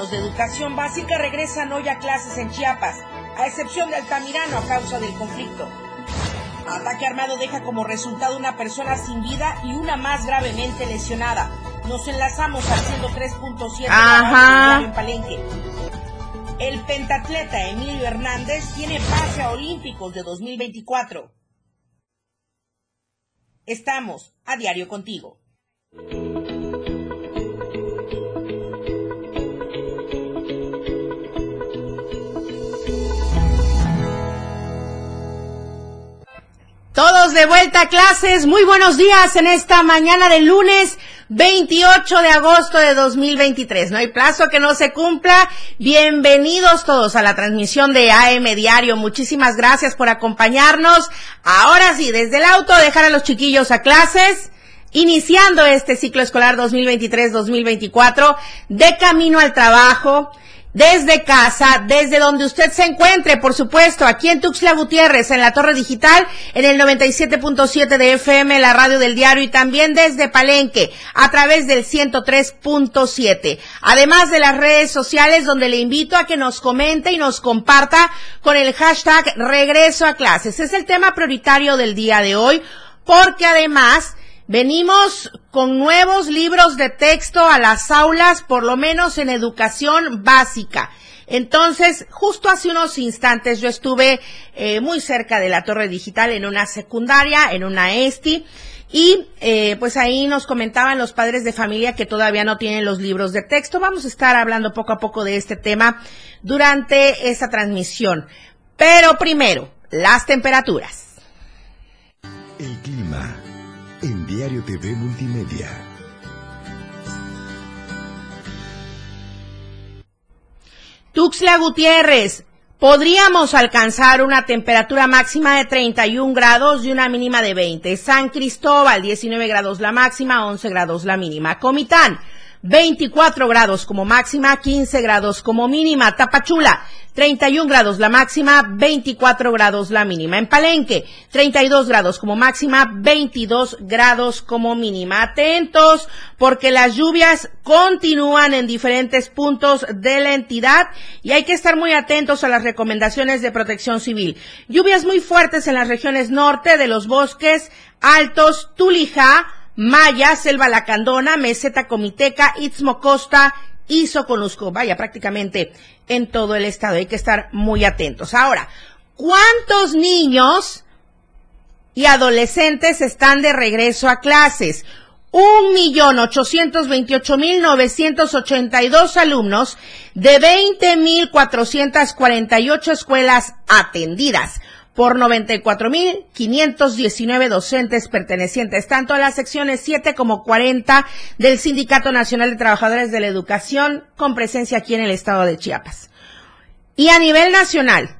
alumnos de educación básica regresan hoy a clases en Chiapas, a excepción de Altamirano a causa del conflicto. Ataque armado deja como resultado una persona sin vida y una más gravemente lesionada. Nos enlazamos al 103.7 en Palenque. El pentatleta Emilio Hernández tiene pase a Olímpicos de 2024. Estamos a diario contigo. Todos de vuelta a clases. Muy buenos días en esta mañana del lunes 28 de agosto de 2023. No hay plazo que no se cumpla. Bienvenidos todos a la transmisión de AM Diario. Muchísimas gracias por acompañarnos. Ahora sí, desde el auto, dejar a los chiquillos a clases. Iniciando este ciclo escolar 2023-2024 de camino al trabajo, desde casa, desde donde usted se encuentre, por supuesto, aquí en Tuxtla Gutiérrez, en la Torre Digital, en el 97.7 de FM, la radio del diario, y también desde Palenque, a través del 103.7. Además de las redes sociales, donde le invito a que nos comente y nos comparta con el hashtag regreso a clases. Es el tema prioritario del día de hoy, porque además, Venimos con nuevos libros de texto a las aulas, por lo menos en educación básica. Entonces, justo hace unos instantes yo estuve eh, muy cerca de la torre digital en una secundaria, en una ESTI, y eh, pues ahí nos comentaban los padres de familia que todavía no tienen los libros de texto. Vamos a estar hablando poco a poco de este tema durante esta transmisión. Pero primero, las temperaturas. Diario TV Multimedia. Tuxla Gutiérrez, podríamos alcanzar una temperatura máxima de 31 grados y una mínima de 20. San Cristóbal, 19 grados la máxima, 11 grados la mínima. Comitán, 24 grados como máxima, 15 grados como mínima. Tapachula, 31 grados la máxima, 24 grados la mínima. En Palenque, 32 grados como máxima, 22 grados como mínima. Atentos porque las lluvias continúan en diferentes puntos de la entidad y hay que estar muy atentos a las recomendaciones de protección civil. Lluvias muy fuertes en las regiones norte de los bosques altos, Tulijá, Maya, Selva Lacandona, Meseta Comiteca, Istmo Costa y Soconusco. Vaya, prácticamente en todo el estado. Hay que estar muy atentos. Ahora, ¿cuántos niños y adolescentes están de regreso a clases? Un millón ochocientos veintiocho mil novecientos ochenta y dos alumnos de veinte mil cuatrocientas cuarenta y ocho escuelas atendidas por 94.519 docentes pertenecientes tanto a las secciones 7 como 40 del Sindicato Nacional de Trabajadores de la Educación con presencia aquí en el estado de Chiapas. Y a nivel nacional,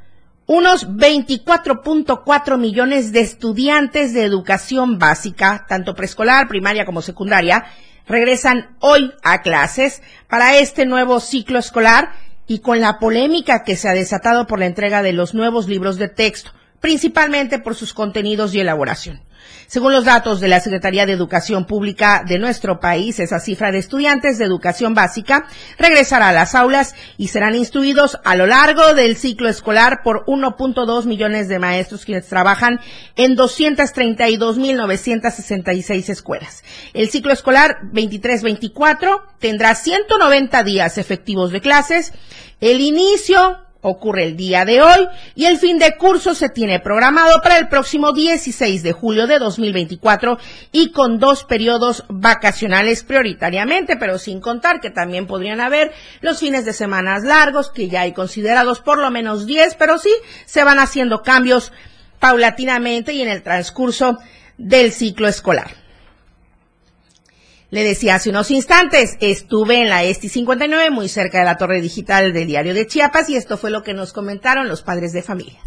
unos 24.4 millones de estudiantes de educación básica, tanto preescolar, primaria como secundaria, regresan hoy a clases para este nuevo ciclo escolar y con la polémica que se ha desatado por la entrega de los nuevos libros de texto principalmente por sus contenidos y elaboración. Según los datos de la Secretaría de Educación Pública de nuestro país, esa cifra de estudiantes de educación básica regresará a las aulas y serán instruidos a lo largo del ciclo escolar por 1.2 millones de maestros quienes trabajan en 232.966 escuelas. El ciclo escolar 23-24 tendrá 190 días efectivos de clases. El inicio ocurre el día de hoy y el fin de curso se tiene programado para el próximo 16 de julio de 2024 y con dos periodos vacacionales prioritariamente, pero sin contar que también podrían haber los fines de semanas largos, que ya hay considerados por lo menos 10, pero sí se van haciendo cambios paulatinamente y en el transcurso del ciclo escolar. Le decía hace unos instantes, estuve en la ESTI 59, muy cerca de la torre digital del diario de Chiapas, y esto fue lo que nos comentaron los padres de familia.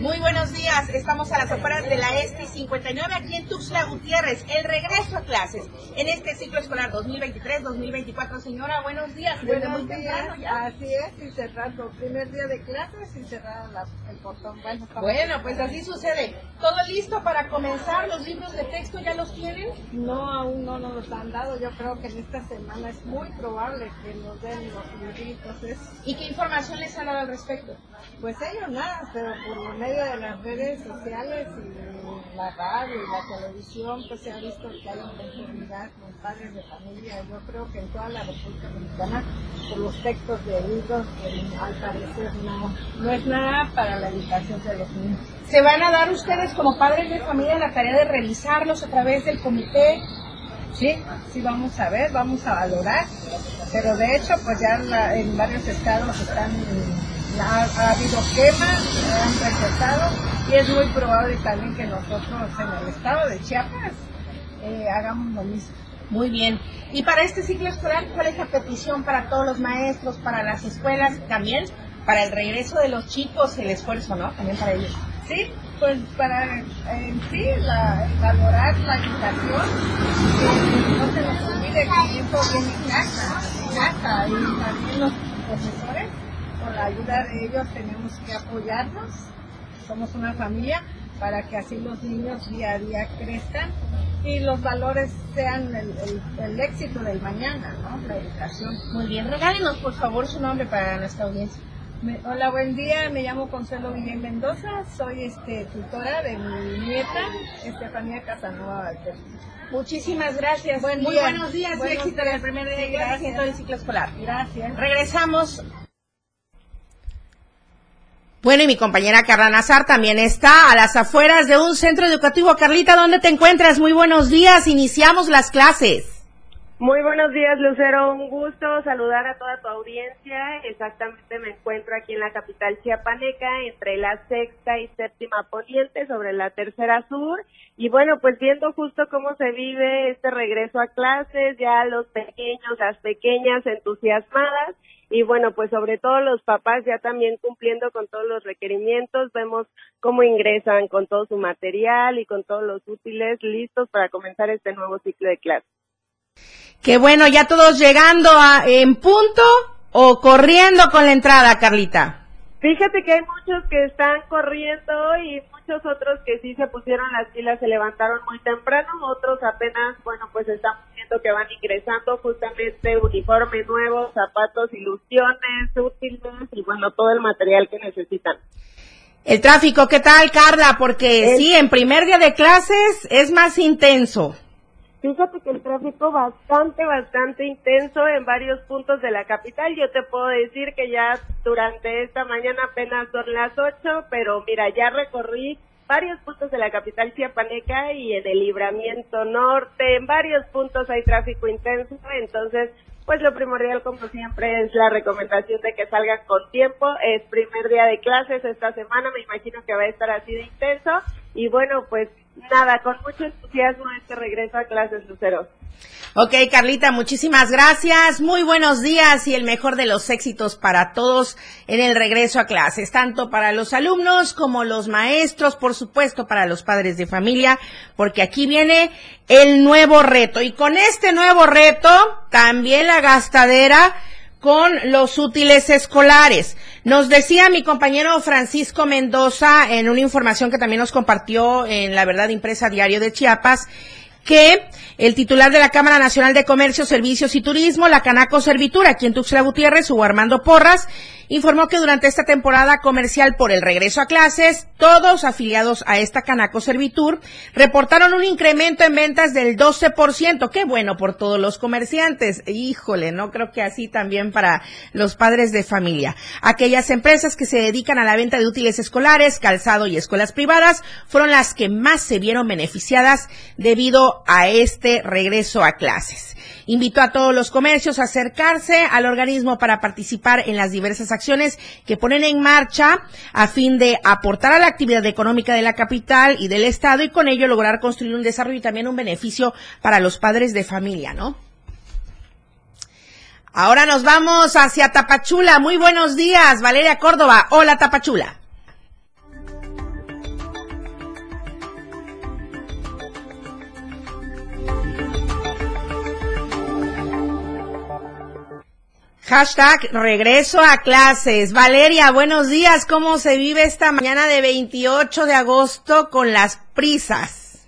Muy buenos días. Estamos a las afueras de la ESTI 59 aquí en Tuxtla Gutiérrez. El regreso a clases en este ciclo escolar 2023-2024. Señora, buenos días. Buenos días. Así es, y cerrando. Primer día de clases y cerrar el portón. Bueno, bueno, pues así sucede. ¿Todo listo para comenzar? ¿Los libros de texto ya los tienen? No, aún no nos los han dado. Yo creo que en esta semana es muy probable que nos den los libritos. ¿Y qué información les han dado al respecto? Pues ellos nada, pero por medio de las redes sociales y la radio y la televisión, pues se ha visto que hay una conformidad con padres de familia. Yo creo que en toda la República Dominicana, por los textos de libros, al parecer no, no es nada para la educación de los niños. ¿Se van a dar ustedes como padres de familia la tarea de revisarlos a través del comité? Sí, sí vamos a ver, vamos a valorar, pero de hecho pues ya en varios estados están ha, habido quemas, han rechazado y es muy probable también que nosotros en el estado de Chiapas eh, hagamos lo mismo. Muy bien. Y para este ciclo escolar, ¿cuál es la petición para todos los maestros, para las escuelas, también para el regreso de los chicos, el esfuerzo, ¿no? También para ellos. Sí, pues para en sí la, valorar la educación, que no se nos olvide que el tiempo viene en casa, en casa, y también los profesores con la ayuda de ellos tenemos que apoyarnos, somos una familia, para que así los niños día a día crezcan y los valores sean el, éxito del mañana, ¿no? La educación. Muy bien, regálenos por favor su nombre para nuestra audiencia. hola, buen día, me llamo Consuelo Guillén Mendoza, soy este, tutora de mi nieta, Estefanía Casanova Muchísimas gracias. Buen Muy buenos días y éxito en el primer día de gracias. todo el ciclo escolar. Gracias. Regresamos bueno, y mi compañera Carla Nazar también está a las afueras de un centro educativo. Carlita, ¿dónde te encuentras? Muy buenos días, iniciamos las clases. Muy buenos días, Lucero. Un gusto saludar a toda tu audiencia. Exactamente me encuentro aquí en la capital chiapaneca, entre la sexta y séptima poniente, sobre la tercera sur. Y bueno, pues viendo justo cómo se vive este regreso a clases, ya los pequeños, las pequeñas entusiasmadas y bueno, pues sobre todo los papás ya también cumpliendo con todos los requerimientos, vemos cómo ingresan con todo su material y con todos los útiles listos para comenzar este nuevo ciclo de clases. Qué bueno, ya todos llegando a, en punto o corriendo con la entrada, Carlita. Fíjate que hay muchos que están corriendo y muchos otros que sí se pusieron las pilas, se levantaron muy temprano, otros apenas, bueno, pues están viendo que van ingresando justamente uniforme nuevo, zapatos, ilusiones, útiles y bueno, todo el material que necesitan. El tráfico, ¿qué tal, Carla? Porque sí, en primer día de clases es más intenso. Fíjate que el tráfico bastante, bastante intenso en varios puntos de la capital. Yo te puedo decir que ya durante esta mañana apenas son las 8, pero mira, ya recorrí varios puntos de la capital chiapaneca y en el libramiento norte, en varios puntos hay tráfico intenso, entonces pues lo primordial como siempre es la recomendación de que salgan con tiempo, es primer día de clases esta semana, me imagino que va a estar así de intenso. Y bueno pues nada, con mucho entusiasmo este regreso a clases, Lucero. Ok, Carlita, muchísimas gracias. Muy buenos días y el mejor de los éxitos para todos en el regreso a clases, tanto para los alumnos como los maestros, por supuesto, para los padres de familia, porque aquí viene el nuevo reto. Y con este nuevo reto, también la gastadera con los útiles escolares. Nos decía mi compañero Francisco Mendoza en una información que también nos compartió en La Verdad Impresa Diario de Chiapas, que el titular de la Cámara Nacional de Comercio, Servicios y Turismo, la Canaco Servitura, aquí en Tuxtla Gutiérrez, Hugo Armando Porras, informó que durante esta temporada comercial por el regreso a clases, todos afiliados a esta Canaco Servitur reportaron un incremento en ventas del 12%. Qué bueno por todos los comerciantes. Híjole, no creo que así también para los padres de familia. Aquellas empresas que se dedican a la venta de útiles escolares, calzado y escuelas privadas fueron las que más se vieron beneficiadas debido a este regreso a clases. Invitó a todos los comercios a acercarse al organismo para participar en las diversas acciones que ponen en marcha a fin de aportar a la actividad económica de la capital y del Estado y con ello lograr construir un desarrollo y también un beneficio para los padres de familia, ¿no? Ahora nos vamos hacia Tapachula. Muy buenos días, Valeria Córdoba. Hola, Tapachula. Hashtag regreso a clases. Valeria, buenos días. ¿Cómo se vive esta mañana de 28 de agosto con las prisas?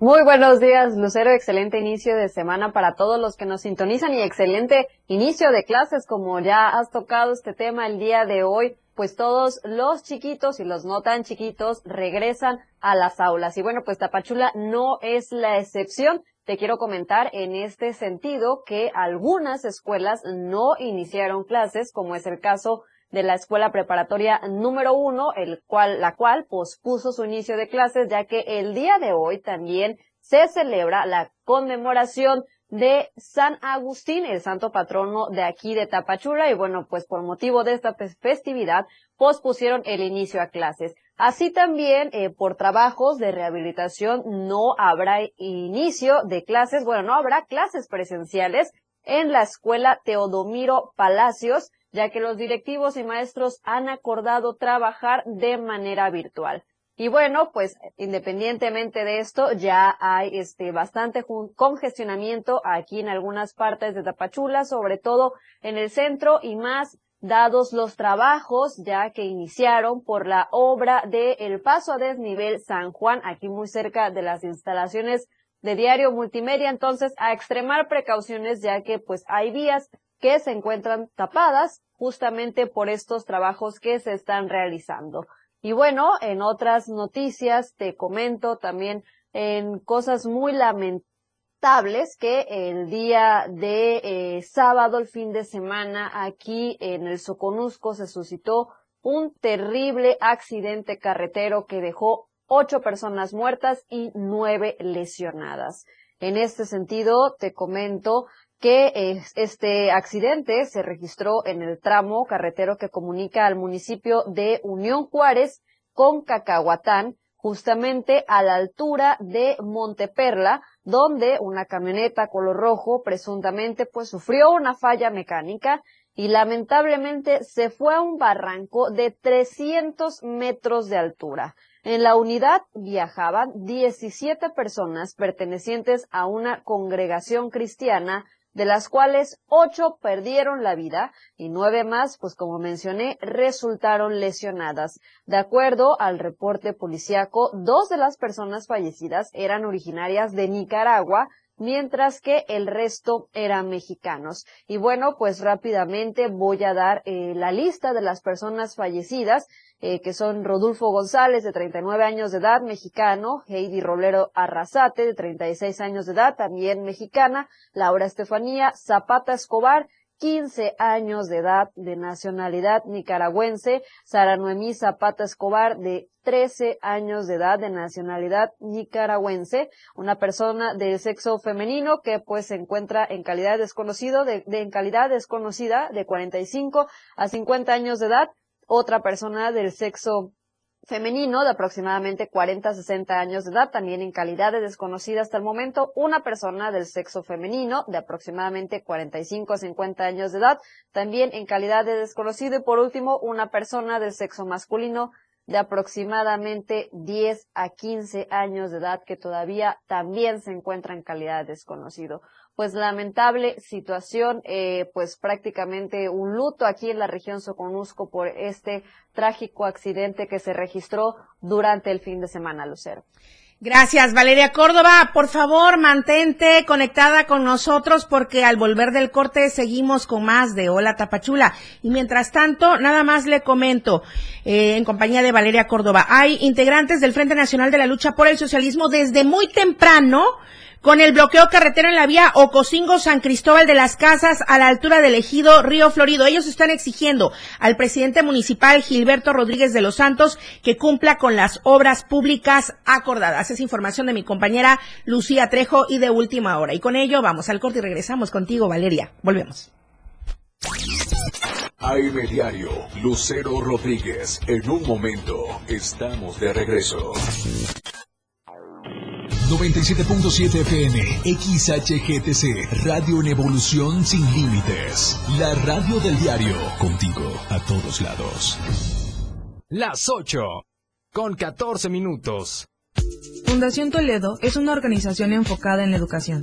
Muy buenos días, Lucero. Excelente inicio de semana para todos los que nos sintonizan y excelente inicio de clases, como ya has tocado este tema el día de hoy pues todos los chiquitos y los no tan chiquitos regresan a las aulas. Y bueno, pues Tapachula no es la excepción. Te quiero comentar en este sentido que algunas escuelas no iniciaron clases, como es el caso de la escuela preparatoria número uno, el cual, la cual pospuso su inicio de clases, ya que el día de hoy también se celebra la conmemoración de San Agustín, el santo patrono de aquí de Tapachula, y bueno, pues por motivo de esta festividad pospusieron el inicio a clases. Así también, eh, por trabajos de rehabilitación, no habrá inicio de clases, bueno, no habrá clases presenciales en la escuela Teodomiro Palacios, ya que los directivos y maestros han acordado trabajar de manera virtual. Y bueno, pues independientemente de esto, ya hay este bastante congestionamiento aquí en algunas partes de Tapachula, sobre todo en el centro y más dados los trabajos ya que iniciaron por la obra de El Paso a Desnivel San Juan, aquí muy cerca de las instalaciones de Diario Multimedia, entonces a extremar precauciones ya que pues hay vías que se encuentran tapadas justamente por estos trabajos que se están realizando. Y bueno, en otras noticias te comento también en cosas muy lamentables que el día de eh, sábado, el fin de semana, aquí en el Soconusco se suscitó un terrible accidente carretero que dejó ocho personas muertas y nueve lesionadas. En este sentido, te comento que este accidente se registró en el tramo carretero que comunica al municipio de Unión Juárez con Cacahuatán, justamente a la altura de Monteperla, donde una camioneta color rojo presuntamente pues sufrió una falla mecánica y lamentablemente se fue a un barranco de 300 metros de altura. En la unidad viajaban 17 personas pertenecientes a una congregación cristiana de las cuales ocho perdieron la vida y nueve más, pues como mencioné, resultaron lesionadas. De acuerdo al reporte policiaco, dos de las personas fallecidas eran originarias de Nicaragua, mientras que el resto eran mexicanos. Y bueno, pues rápidamente voy a dar eh, la lista de las personas fallecidas eh, que son Rodolfo González, de 39 años de edad, mexicano, Heidi Rolero Arrasate, de 36 años de edad, también mexicana, Laura Estefanía Zapata Escobar, 15 años de edad, de nacionalidad nicaragüense, Sara Noemí Zapata Escobar, de 13 años de edad, de nacionalidad nicaragüense, una persona del sexo femenino que pues se encuentra en calidad desconocido, de, de en calidad desconocida, de 45 a 50 años de edad, otra persona del sexo femenino de aproximadamente 40 a 60 años de edad, también en calidad de desconocida hasta el momento, una persona del sexo femenino de aproximadamente 45 a 50 años de edad, también en calidad de desconocido y por último una persona del sexo masculino de aproximadamente 10 a 15 años de edad que todavía también se encuentra en calidad de desconocido pues lamentable situación, eh, pues prácticamente un luto aquí en la región Soconusco por este trágico accidente que se registró durante el fin de semana, Lucero. Gracias, Valeria Córdoba. Por favor, mantente conectada con nosotros porque al volver del corte seguimos con más de Hola Tapachula. Y mientras tanto, nada más le comento, eh, en compañía de Valeria Córdoba, hay integrantes del Frente Nacional de la Lucha por el Socialismo desde muy temprano con el bloqueo carretero en la vía Ocosingo-San Cristóbal de las Casas a la altura del ejido Río Florido. Ellos están exigiendo al presidente municipal Gilberto Rodríguez de los Santos que cumpla con las obras públicas acordadas. Es información de mi compañera Lucía Trejo y de última hora. Y con ello vamos al corte y regresamos contigo, Valeria. Volvemos. AM Diario, Lucero Rodríguez. En un momento estamos de regreso. 97.7 FM, XHGTC, Radio en Evolución Sin Límites. La radio del diario, contigo a todos lados. Las 8, con 14 minutos. Fundación Toledo es una organización enfocada en la educación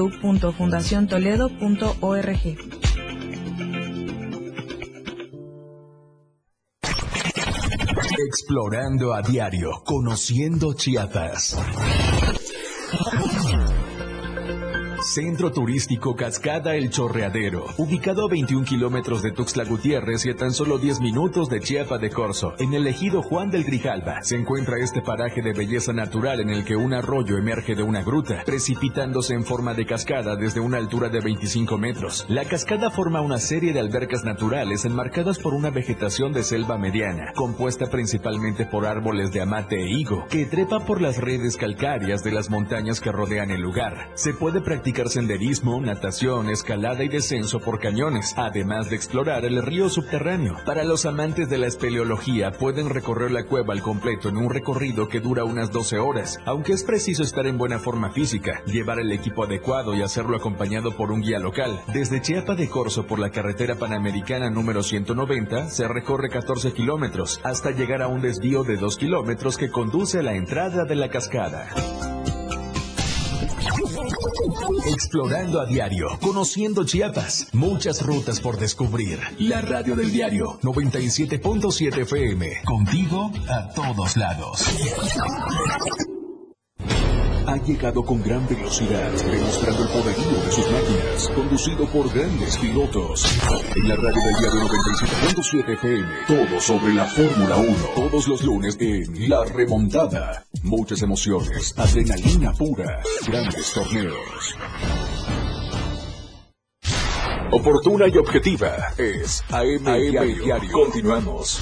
www.fundaciontoledo.org. Explorando a diario, conociendo Chiapas. Centro Turístico Cascada El Chorreadero, ubicado a 21 kilómetros de Tuxtla Gutiérrez y a tan solo 10 minutos de Chiapa de Corzo, en el ejido Juan del Grijalba, se encuentra este paraje de belleza natural en el que un arroyo emerge de una gruta, precipitándose en forma de cascada desde una altura de 25 metros. La cascada forma una serie de albercas naturales enmarcadas por una vegetación de selva mediana, compuesta principalmente por árboles de amate e higo, que trepa por las redes calcáreas de las montañas que rodean el lugar. Se puede practicar senderismo, natación, escalada y descenso por cañones, además de explorar el río subterráneo. Para los amantes de la espeleología, pueden recorrer la cueva al completo en un recorrido que dura unas 12 horas, aunque es preciso estar en buena forma física, llevar el equipo adecuado y hacerlo acompañado por un guía local. Desde Chiapa de Corzo por la carretera panamericana número 190 se recorre 14 kilómetros hasta llegar a un desvío de 2 kilómetros que conduce a la entrada de la cascada. Explorando a diario, conociendo Chiapas, muchas rutas por descubrir. La radio del diario 97.7 FM, contigo a todos lados ha llegado con gran velocidad, demostrando el poderío de sus máquinas, conducido por grandes pilotos. En la radio del diario 97.7 FM, todo sobre la Fórmula 1, todos los lunes en La Remontada. Muchas emociones, adrenalina pura, grandes torneos. Oportuna y objetiva es AM, Diario. Continuamos.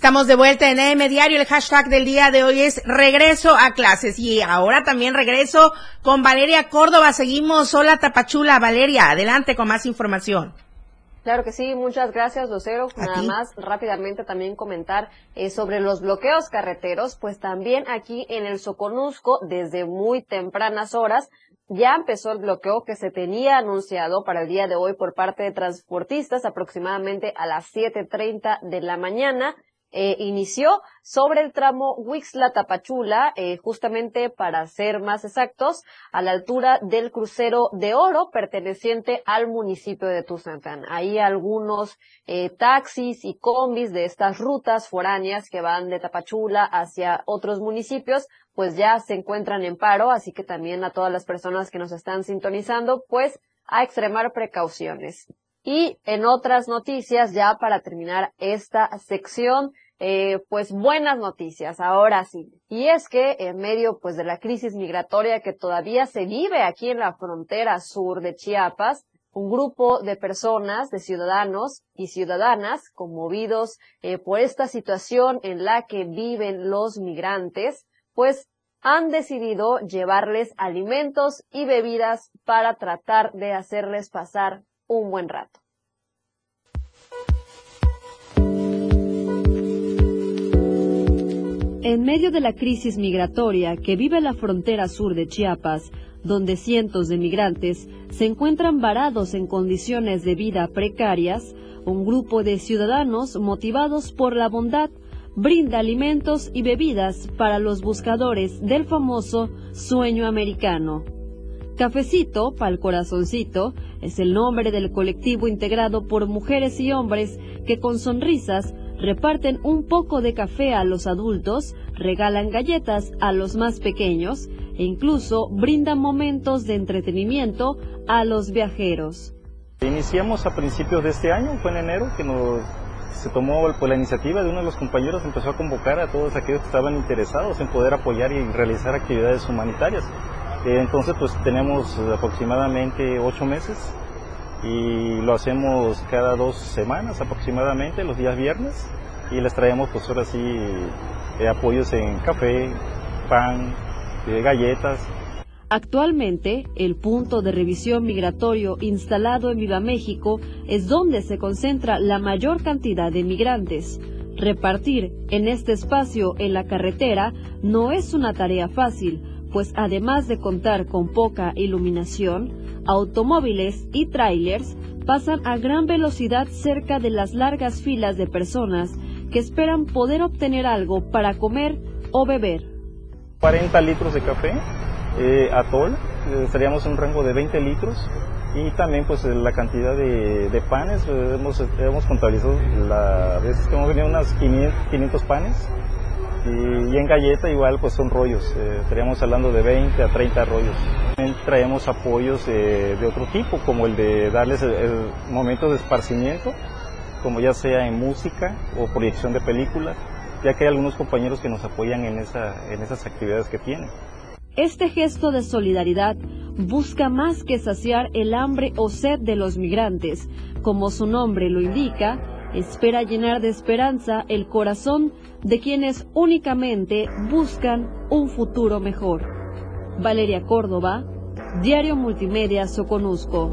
Estamos de vuelta en AM Diario. El hashtag del día de hoy es regreso a clases. Y ahora también regreso con Valeria Córdoba. Seguimos. Hola Tapachula. Valeria, adelante con más información. Claro que sí, muchas gracias, Lucero. Nada más rápidamente también comentar eh, sobre los bloqueos carreteros, pues también aquí en el Soconusco, desde muy tempranas horas, ya empezó el bloqueo que se tenía anunciado para el día de hoy por parte de transportistas aproximadamente a las 7.30 de la mañana eh, inició sobre el tramo Huixla-Tapachula, eh, justamente para ser más exactos, a la altura del crucero de oro perteneciente al municipio de Tuzantán. Hay algunos eh, taxis y combis de estas rutas foráneas que van de Tapachula hacia otros municipios, pues ya se encuentran en paro, así que también a todas las personas que nos están sintonizando, pues a extremar precauciones. Y en otras noticias, ya para terminar esta sección, eh, pues buenas noticias, ahora sí. Y es que en medio pues de la crisis migratoria que todavía se vive aquí en la frontera sur de Chiapas, un grupo de personas, de ciudadanos y ciudadanas conmovidos eh, por esta situación en la que viven los migrantes, pues han decidido llevarles alimentos y bebidas para tratar de hacerles pasar un buen rato. En medio de la crisis migratoria que vive la frontera sur de Chiapas, donde cientos de migrantes se encuentran varados en condiciones de vida precarias, un grupo de ciudadanos motivados por la bondad brinda alimentos y bebidas para los buscadores del famoso sueño americano. Cafecito pa'l corazoncito es el nombre del colectivo integrado por mujeres y hombres que con sonrisas reparten un poco de café a los adultos, regalan galletas a los más pequeños e incluso brindan momentos de entretenimiento a los viajeros. Iniciamos a principios de este año, fue en enero que nos se tomó pues, la iniciativa de uno de los compañeros, empezó a convocar a todos aquellos que estaban interesados en poder apoyar y realizar actividades humanitarias. Eh, entonces pues tenemos aproximadamente ocho meses y lo hacemos cada dos semanas aproximadamente, los días viernes, y les traemos pues ahora sí eh, apoyos en café, pan, eh, galletas. Actualmente, el punto de revisión migratorio instalado en Viva México es donde se concentra la mayor cantidad de migrantes. Repartir en este espacio en la carretera no es una tarea fácil, pues además de contar con poca iluminación, automóviles y trailers pasan a gran velocidad cerca de las largas filas de personas que esperan poder obtener algo para comer o beber. 40 litros de café, eh, atol, eh, estaríamos en un rango de 20 litros y también pues la cantidad de, panes, eh, hemos, contabilizado la veces que hemos venido unas 500, panes y, en galleta igual pues son rollos, estaríamos hablando de 20 a 30 rollos. También traemos apoyos de otro tipo como el de darles el momento de esparcimiento como ya sea en música o proyección de películas, ya que hay algunos compañeros que nos apoyan en, esa, en esas actividades que tienen. Este gesto de solidaridad busca más que saciar el hambre o sed de los migrantes. Como su nombre lo indica, espera llenar de esperanza el corazón de quienes únicamente buscan un futuro mejor. Valeria Córdoba, Diario Multimedia Soconusco.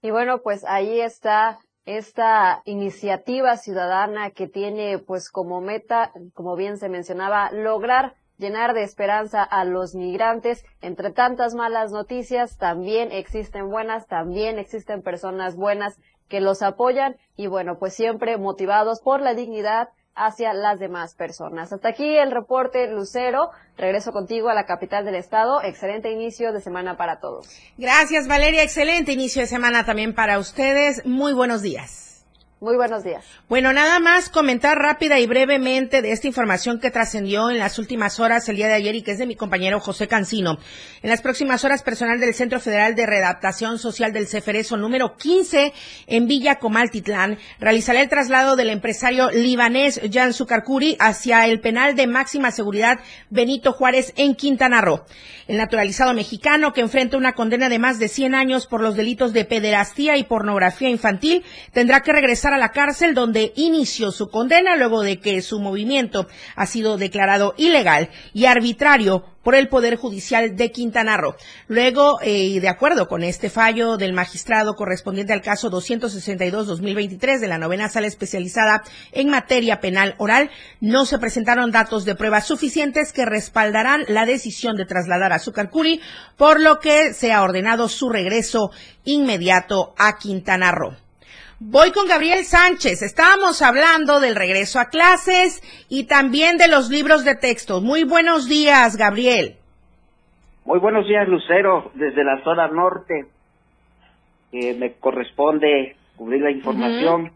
Y bueno, pues ahí está esta iniciativa ciudadana que tiene pues como meta, como bien se mencionaba, lograr llenar de esperanza a los migrantes. Entre tantas malas noticias, también existen buenas, también existen personas buenas que los apoyan y bueno, pues siempre motivados por la dignidad hacia las demás personas. Hasta aquí el reporte Lucero. Regreso contigo a la capital del estado. Excelente inicio de semana para todos. Gracias Valeria. Excelente inicio de semana también para ustedes. Muy buenos días. Muy buenos días. Bueno, nada más comentar rápida y brevemente de esta información que trascendió en las últimas horas el día de ayer y que es de mi compañero José Cancino. En las próximas horas, personal del Centro Federal de Redactación Social del Ceferezo número 15 en Villa Comaltitlán realizará el traslado del empresario libanés Jan Sukarkuri hacia el penal de máxima seguridad Benito Juárez en Quintana Roo. El naturalizado mexicano que enfrenta una condena de más de 100 años por los delitos de pederastía y pornografía infantil tendrá que regresar a la cárcel donde inició su condena luego de que su movimiento ha sido declarado ilegal y arbitrario por el Poder Judicial de Quintana Roo. Luego, eh, de acuerdo con este fallo del magistrado correspondiente al caso 262-2023 de la novena sala especializada en materia penal oral, no se presentaron datos de pruebas suficientes que respaldarán la decisión de trasladar a Zucarcuri, por lo que se ha ordenado su regreso inmediato a Quintana Roo. Voy con Gabriel Sánchez. Estábamos hablando del regreso a clases y también de los libros de texto. Muy buenos días, Gabriel. Muy buenos días, Lucero, desde la zona norte. me corresponde cubrir la información.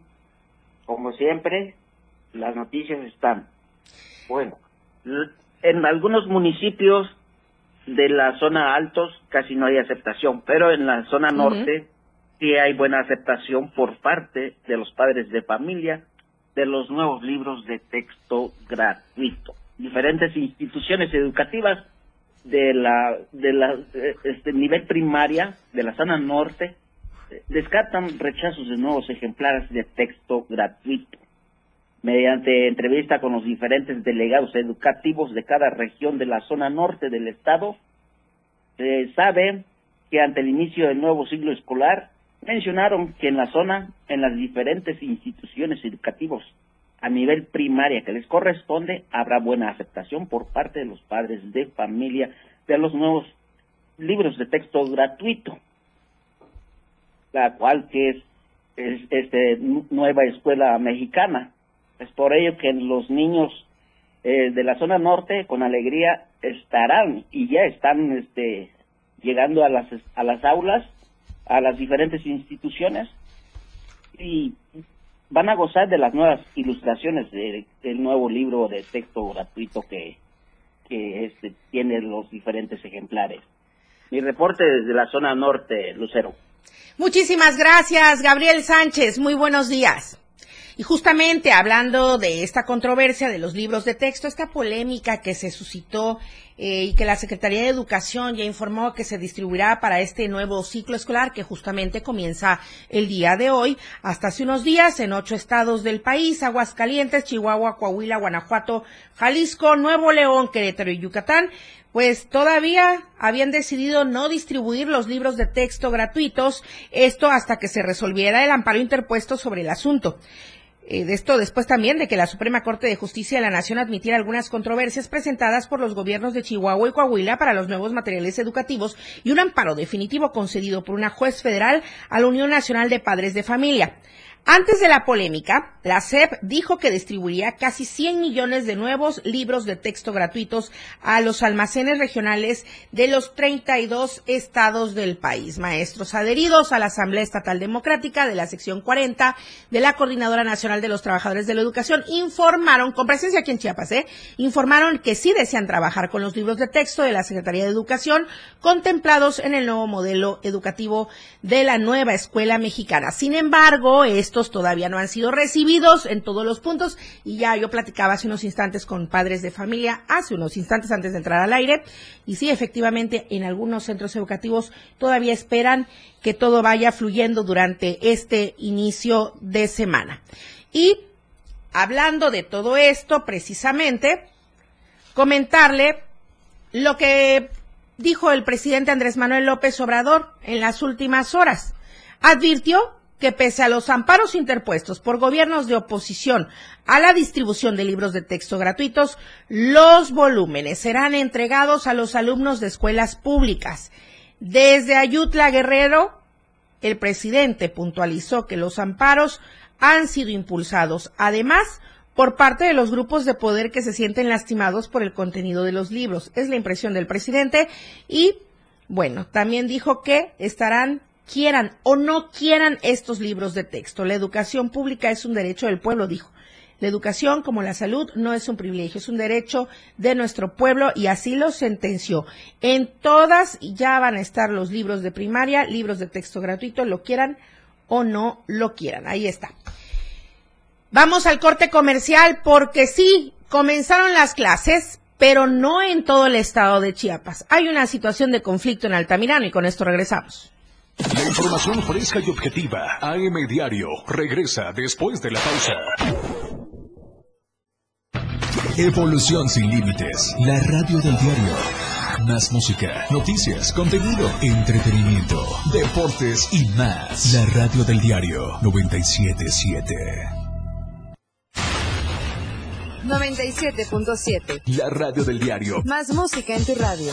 Como siempre, las noticias están. Bueno, en algunos municipios de la zona altos casi no hay aceptación, pero en la zona norte sí hay buena aceptación por parte de los padres de familia de los nuevos libros de texto gratuito. Diferentes instituciones educativas de la de la este nivel primaria de la zona norte eh, descartan rechazos de nuevos ejemplares de texto gratuito. Mediante entrevista con los diferentes delegados educativos de cada región de la zona norte del estado, se sabe que ante el inicio del nuevo siglo escolar Mencionaron que en la zona, en las diferentes instituciones educativas a nivel primaria que les corresponde, habrá buena aceptación por parte de los padres de familia de los nuevos libros de texto gratuito, la cual que es, es este, nueva escuela mexicana. Es por ello que los niños eh, de la zona norte con alegría estarán y ya están este, llegando a las, a las aulas a las diferentes instituciones y van a gozar de las nuevas ilustraciones del nuevo libro de texto gratuito que, que este, tiene los diferentes ejemplares. Mi reporte desde la zona norte, Lucero. Muchísimas gracias, Gabriel Sánchez. Muy buenos días. Y justamente hablando de esta controversia de los libros de texto, esta polémica que se suscitó eh, y que la Secretaría de Educación ya informó que se distribuirá para este nuevo ciclo escolar que justamente comienza el día de hoy. Hasta hace unos días en ocho estados del país, Aguascalientes, Chihuahua, Coahuila, Guanajuato, Jalisco, Nuevo León, Querétaro y Yucatán, pues todavía habían decidido no distribuir los libros de texto gratuitos, esto hasta que se resolviera el amparo interpuesto sobre el asunto. Eh, de esto después también de que la Suprema Corte de Justicia de la Nación admitiera algunas controversias presentadas por los gobiernos de Chihuahua y Coahuila para los nuevos materiales educativos y un amparo definitivo concedido por una juez federal a la Unión Nacional de Padres de Familia. Antes de la polémica, la SEP dijo que distribuiría casi 100 millones de nuevos libros de texto gratuitos a los almacenes regionales de los 32 estados del país. Maestros adheridos a la Asamblea Estatal Democrática de la sección 40 de la Coordinadora Nacional de los Trabajadores de la Educación informaron, con presencia aquí en Chiapas, ¿eh? informaron que sí desean trabajar con los libros de texto de la Secretaría de Educación contemplados en el nuevo modelo educativo de la nueva escuela mexicana. Sin embargo, estos todavía no han sido recibidos en todos los puntos y ya yo platicaba hace unos instantes con padres de familia, hace unos instantes antes de entrar al aire y sí, efectivamente, en algunos centros educativos todavía esperan que todo vaya fluyendo durante este inicio de semana. Y hablando de todo esto, precisamente, comentarle lo que dijo el presidente Andrés Manuel López Obrador en las últimas horas. Advirtió que pese a los amparos interpuestos por gobiernos de oposición a la distribución de libros de texto gratuitos, los volúmenes serán entregados a los alumnos de escuelas públicas. Desde Ayutla Guerrero, el presidente puntualizó que los amparos han sido impulsados, además, por parte de los grupos de poder que se sienten lastimados por el contenido de los libros. Es la impresión del presidente y, bueno, también dijo que estarán quieran o no quieran estos libros de texto. La educación pública es un derecho del pueblo, dijo. La educación, como la salud, no es un privilegio, es un derecho de nuestro pueblo y así lo sentenció. En todas ya van a estar los libros de primaria, libros de texto gratuito, lo quieran o no lo quieran. Ahí está. Vamos al corte comercial porque sí, comenzaron las clases, pero no en todo el estado de Chiapas. Hay una situación de conflicto en Altamirano y con esto regresamos. La información fresca y objetiva. AM Diario. Regresa después de la pausa. Evolución sin límites. La radio del diario. Más música, noticias, contenido, entretenimiento, deportes y más. La radio del diario 977. 97.7. La radio del diario. Más música en tu radio.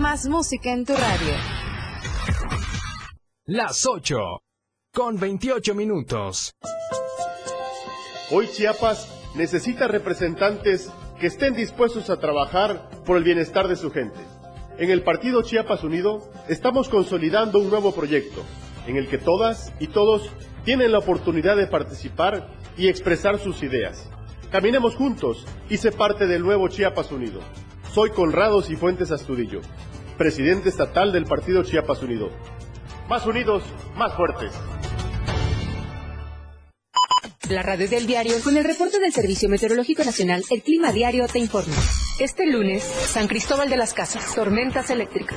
Más música en tu radio. Las 8 con 28 minutos. Hoy Chiapas necesita representantes que estén dispuestos a trabajar por el bienestar de su gente. En el Partido Chiapas Unido estamos consolidando un nuevo proyecto en el que todas y todos tienen la oportunidad de participar y expresar sus ideas. Caminemos juntos y sé parte del nuevo Chiapas Unido. Soy Conrado Cifuentes Astudillo, presidente estatal del Partido Chiapas Unido. Más unidos, más fuertes. La radio del diario, con el reporte del Servicio Meteorológico Nacional, el Clima Diario te informa. Este lunes, San Cristóbal de las Casas, tormentas eléctricas.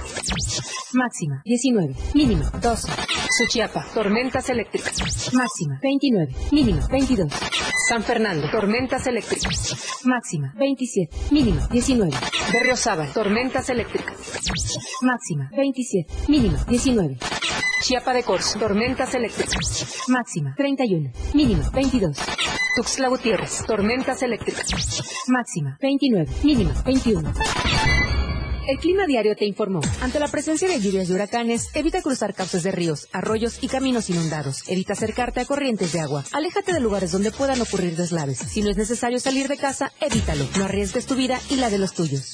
Máxima, 19. Mínima, 12. Suchiapa, tormentas eléctricas. Máxima, 29. Mínima, 22. San Fernando, tormentas eléctricas. Máxima, 27. Mínima, 19. Berriozábal, tormentas eléctricas. Máxima, 27. Mínima, 19. Chiapa de Corzo, tormentas eléctricas. Máxima, 31. Mínima, 22. Tuxtla Gutiérrez, tormentas eléctricas. Máxima, 29. Mínima, 21. El Clima Diario te informó. Ante la presencia de lluvias y huracanes, evita cruzar cauces de ríos, arroyos y caminos inundados. Evita acercarte a corrientes de agua. Aléjate de lugares donde puedan ocurrir deslaves. Si no es necesario salir de casa, evítalo. No arriesgues tu vida y la de los tuyos.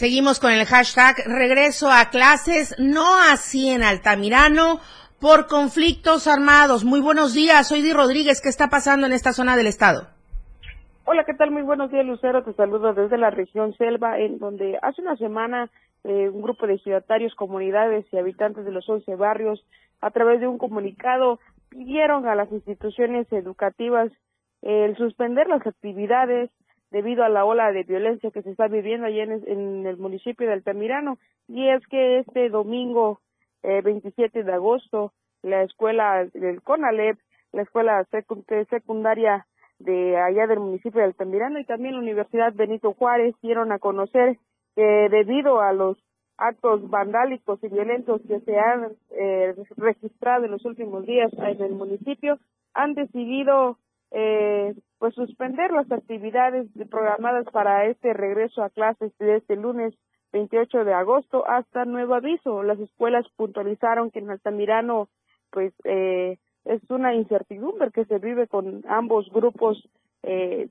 Seguimos con el hashtag regreso a clases, no así en Altamirano, por conflictos armados. Muy buenos días, soy Di Rodríguez. ¿Qué está pasando en esta zona del estado? Hola, ¿qué tal? Muy buenos días, Lucero. Te saludo desde la región Selva, en donde hace una semana eh, un grupo de ejidatarios, comunidades y habitantes de los 11 barrios, a través de un comunicado, pidieron a las instituciones educativas el suspender las actividades debido a la ola de violencia que se está viviendo allá en, el municipio de Altamirano. Y es que este domingo eh, 27 de agosto, la escuela del CONALEP, la escuela secundaria de allá del municipio de Altamirano y también la Universidad Benito Juárez dieron a conocer que debido a los actos vandálicos y violentos que se han eh, registrado en los últimos días en el municipio, han decidido eh, pues suspender las actividades programadas para este regreso a clases de este lunes 28 de agosto hasta nuevo aviso. Las escuelas puntualizaron que en Altamirano pues eh, es una incertidumbre que se vive con ambos grupos, eh,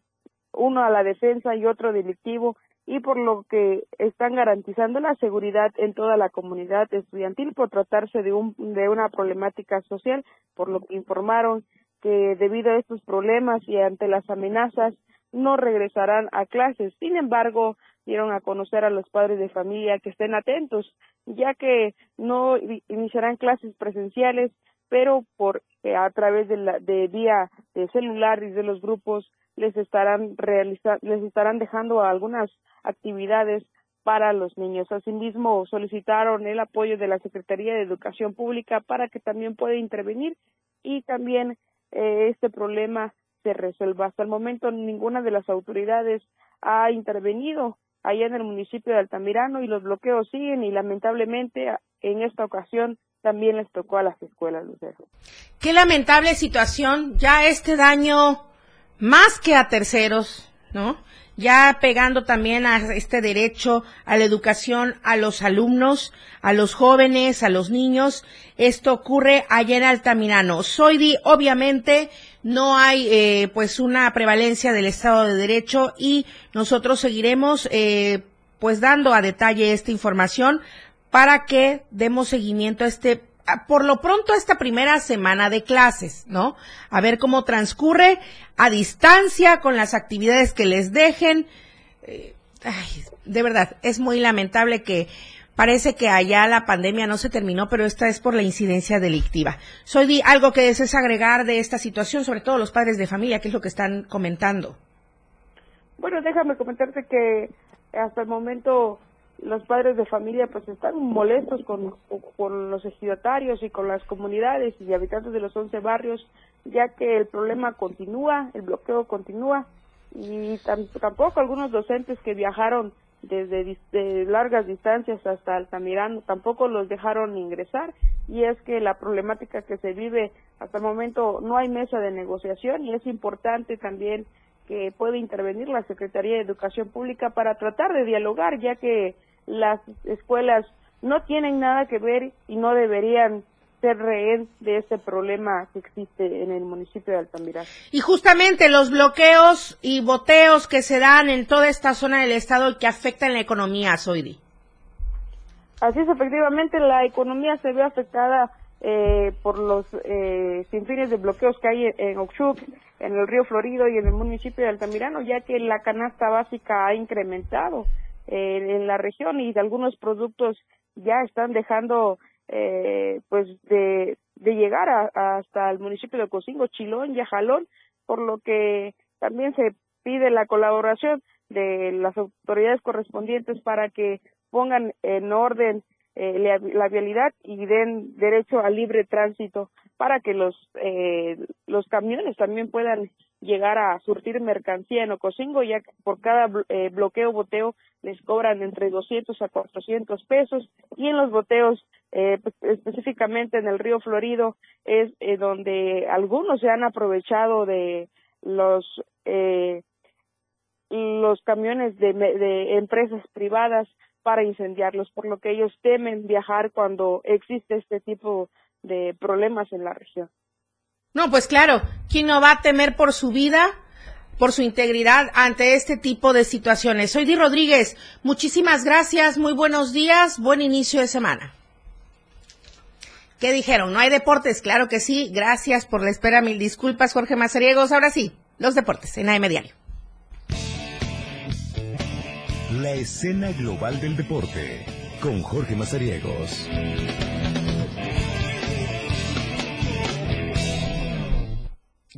uno a la defensa y otro delictivo, y por lo que están garantizando la seguridad en toda la comunidad estudiantil por tratarse de, un, de una problemática social, por lo que informaron que debido a estos problemas y ante las amenazas no regresarán a clases. Sin embargo, dieron a conocer a los padres de familia que estén atentos, ya que no iniciarán clases presenciales, pero por eh, a través de, la, de vía de celular y de los grupos les estarán realizando, les estarán dejando algunas actividades para los niños. Asimismo, solicitaron el apoyo de la Secretaría de Educación Pública para que también pueda intervenir y también eh, este problema se resuelva. Hasta el momento ninguna de las autoridades ha intervenido allá en el municipio de Altamirano y los bloqueos siguen y lamentablemente en esta ocasión también les tocó a las escuelas, Lucero. Qué lamentable situación, ya este daño más que a terceros, ¿no? Ya pegando también a este derecho a la educación a los alumnos, a los jóvenes, a los niños. Esto ocurre allá en Altamirano. Soidi, obviamente, no hay eh, pues una prevalencia del Estado de Derecho y nosotros seguiremos eh, pues dando a detalle esta información para que demos seguimiento a este por lo pronto esta primera semana de clases, ¿no? A ver cómo transcurre a distancia con las actividades que les dejen. Eh, ay, de verdad, es muy lamentable que parece que allá la pandemia no se terminó, pero esta es por la incidencia delictiva. Soy algo que desees agregar de esta situación, sobre todo los padres de familia, que es lo que están comentando. Bueno, déjame comentarte que hasta el momento los padres de familia pues están molestos con, con los ejidatarios y con las comunidades y habitantes de los 11 barrios, ya que el problema continúa, el bloqueo continúa. Y tampoco algunos docentes que viajaron desde largas distancias hasta Altamirano tampoco los dejaron ingresar. Y es que la problemática que se vive hasta el momento no hay mesa de negociación y es importante también que pueda intervenir la Secretaría de Educación Pública para tratar de dialogar ya que las escuelas no tienen nada que ver y no deberían ser rehén de este problema que existe en el municipio de Altamirano. Y justamente los bloqueos y boteos que se dan en toda esta zona del estado y que afectan la economía, Soidi. Así es, efectivamente, la economía se ve afectada eh, por los eh, sinfines de bloqueos que hay en Oxuc, en el río Florido y en el municipio de Altamirano, ya que la canasta básica ha incrementado en la región y algunos productos ya están dejando eh, pues de, de llegar hasta el municipio de Cocingo, Chilón y Ajalón, por lo que también se pide la colaboración de las autoridades correspondientes para que pongan en orden eh, la, vialidad y den derecho al libre tránsito para que los eh, los camiones también puedan llegar a surtir mercancía en Ocosingo, ya que por cada eh, bloqueo boteo les cobran entre 200 a 400 pesos y en los boteos pues, específicamente en el río Florido es donde algunos se han aprovechado de los los camiones de, de empresas privadas para incendiarlos, por lo que ellos temen viajar cuando existe este tipo de problemas en la región. No, pues claro, ¿quién no va a temer por su vida? por su integridad ante este tipo de situaciones. Soy Di Rodríguez. Muchísimas gracias. Muy buenos días. Buen inicio de semana. ¿Qué dijeron? ¿No hay deportes? Claro que sí. Gracias por la espera. Mil disculpas, Jorge Mazariegos. Ahora sí, los deportes en AM Diario. La escena global del deporte con Jorge Mazariegos.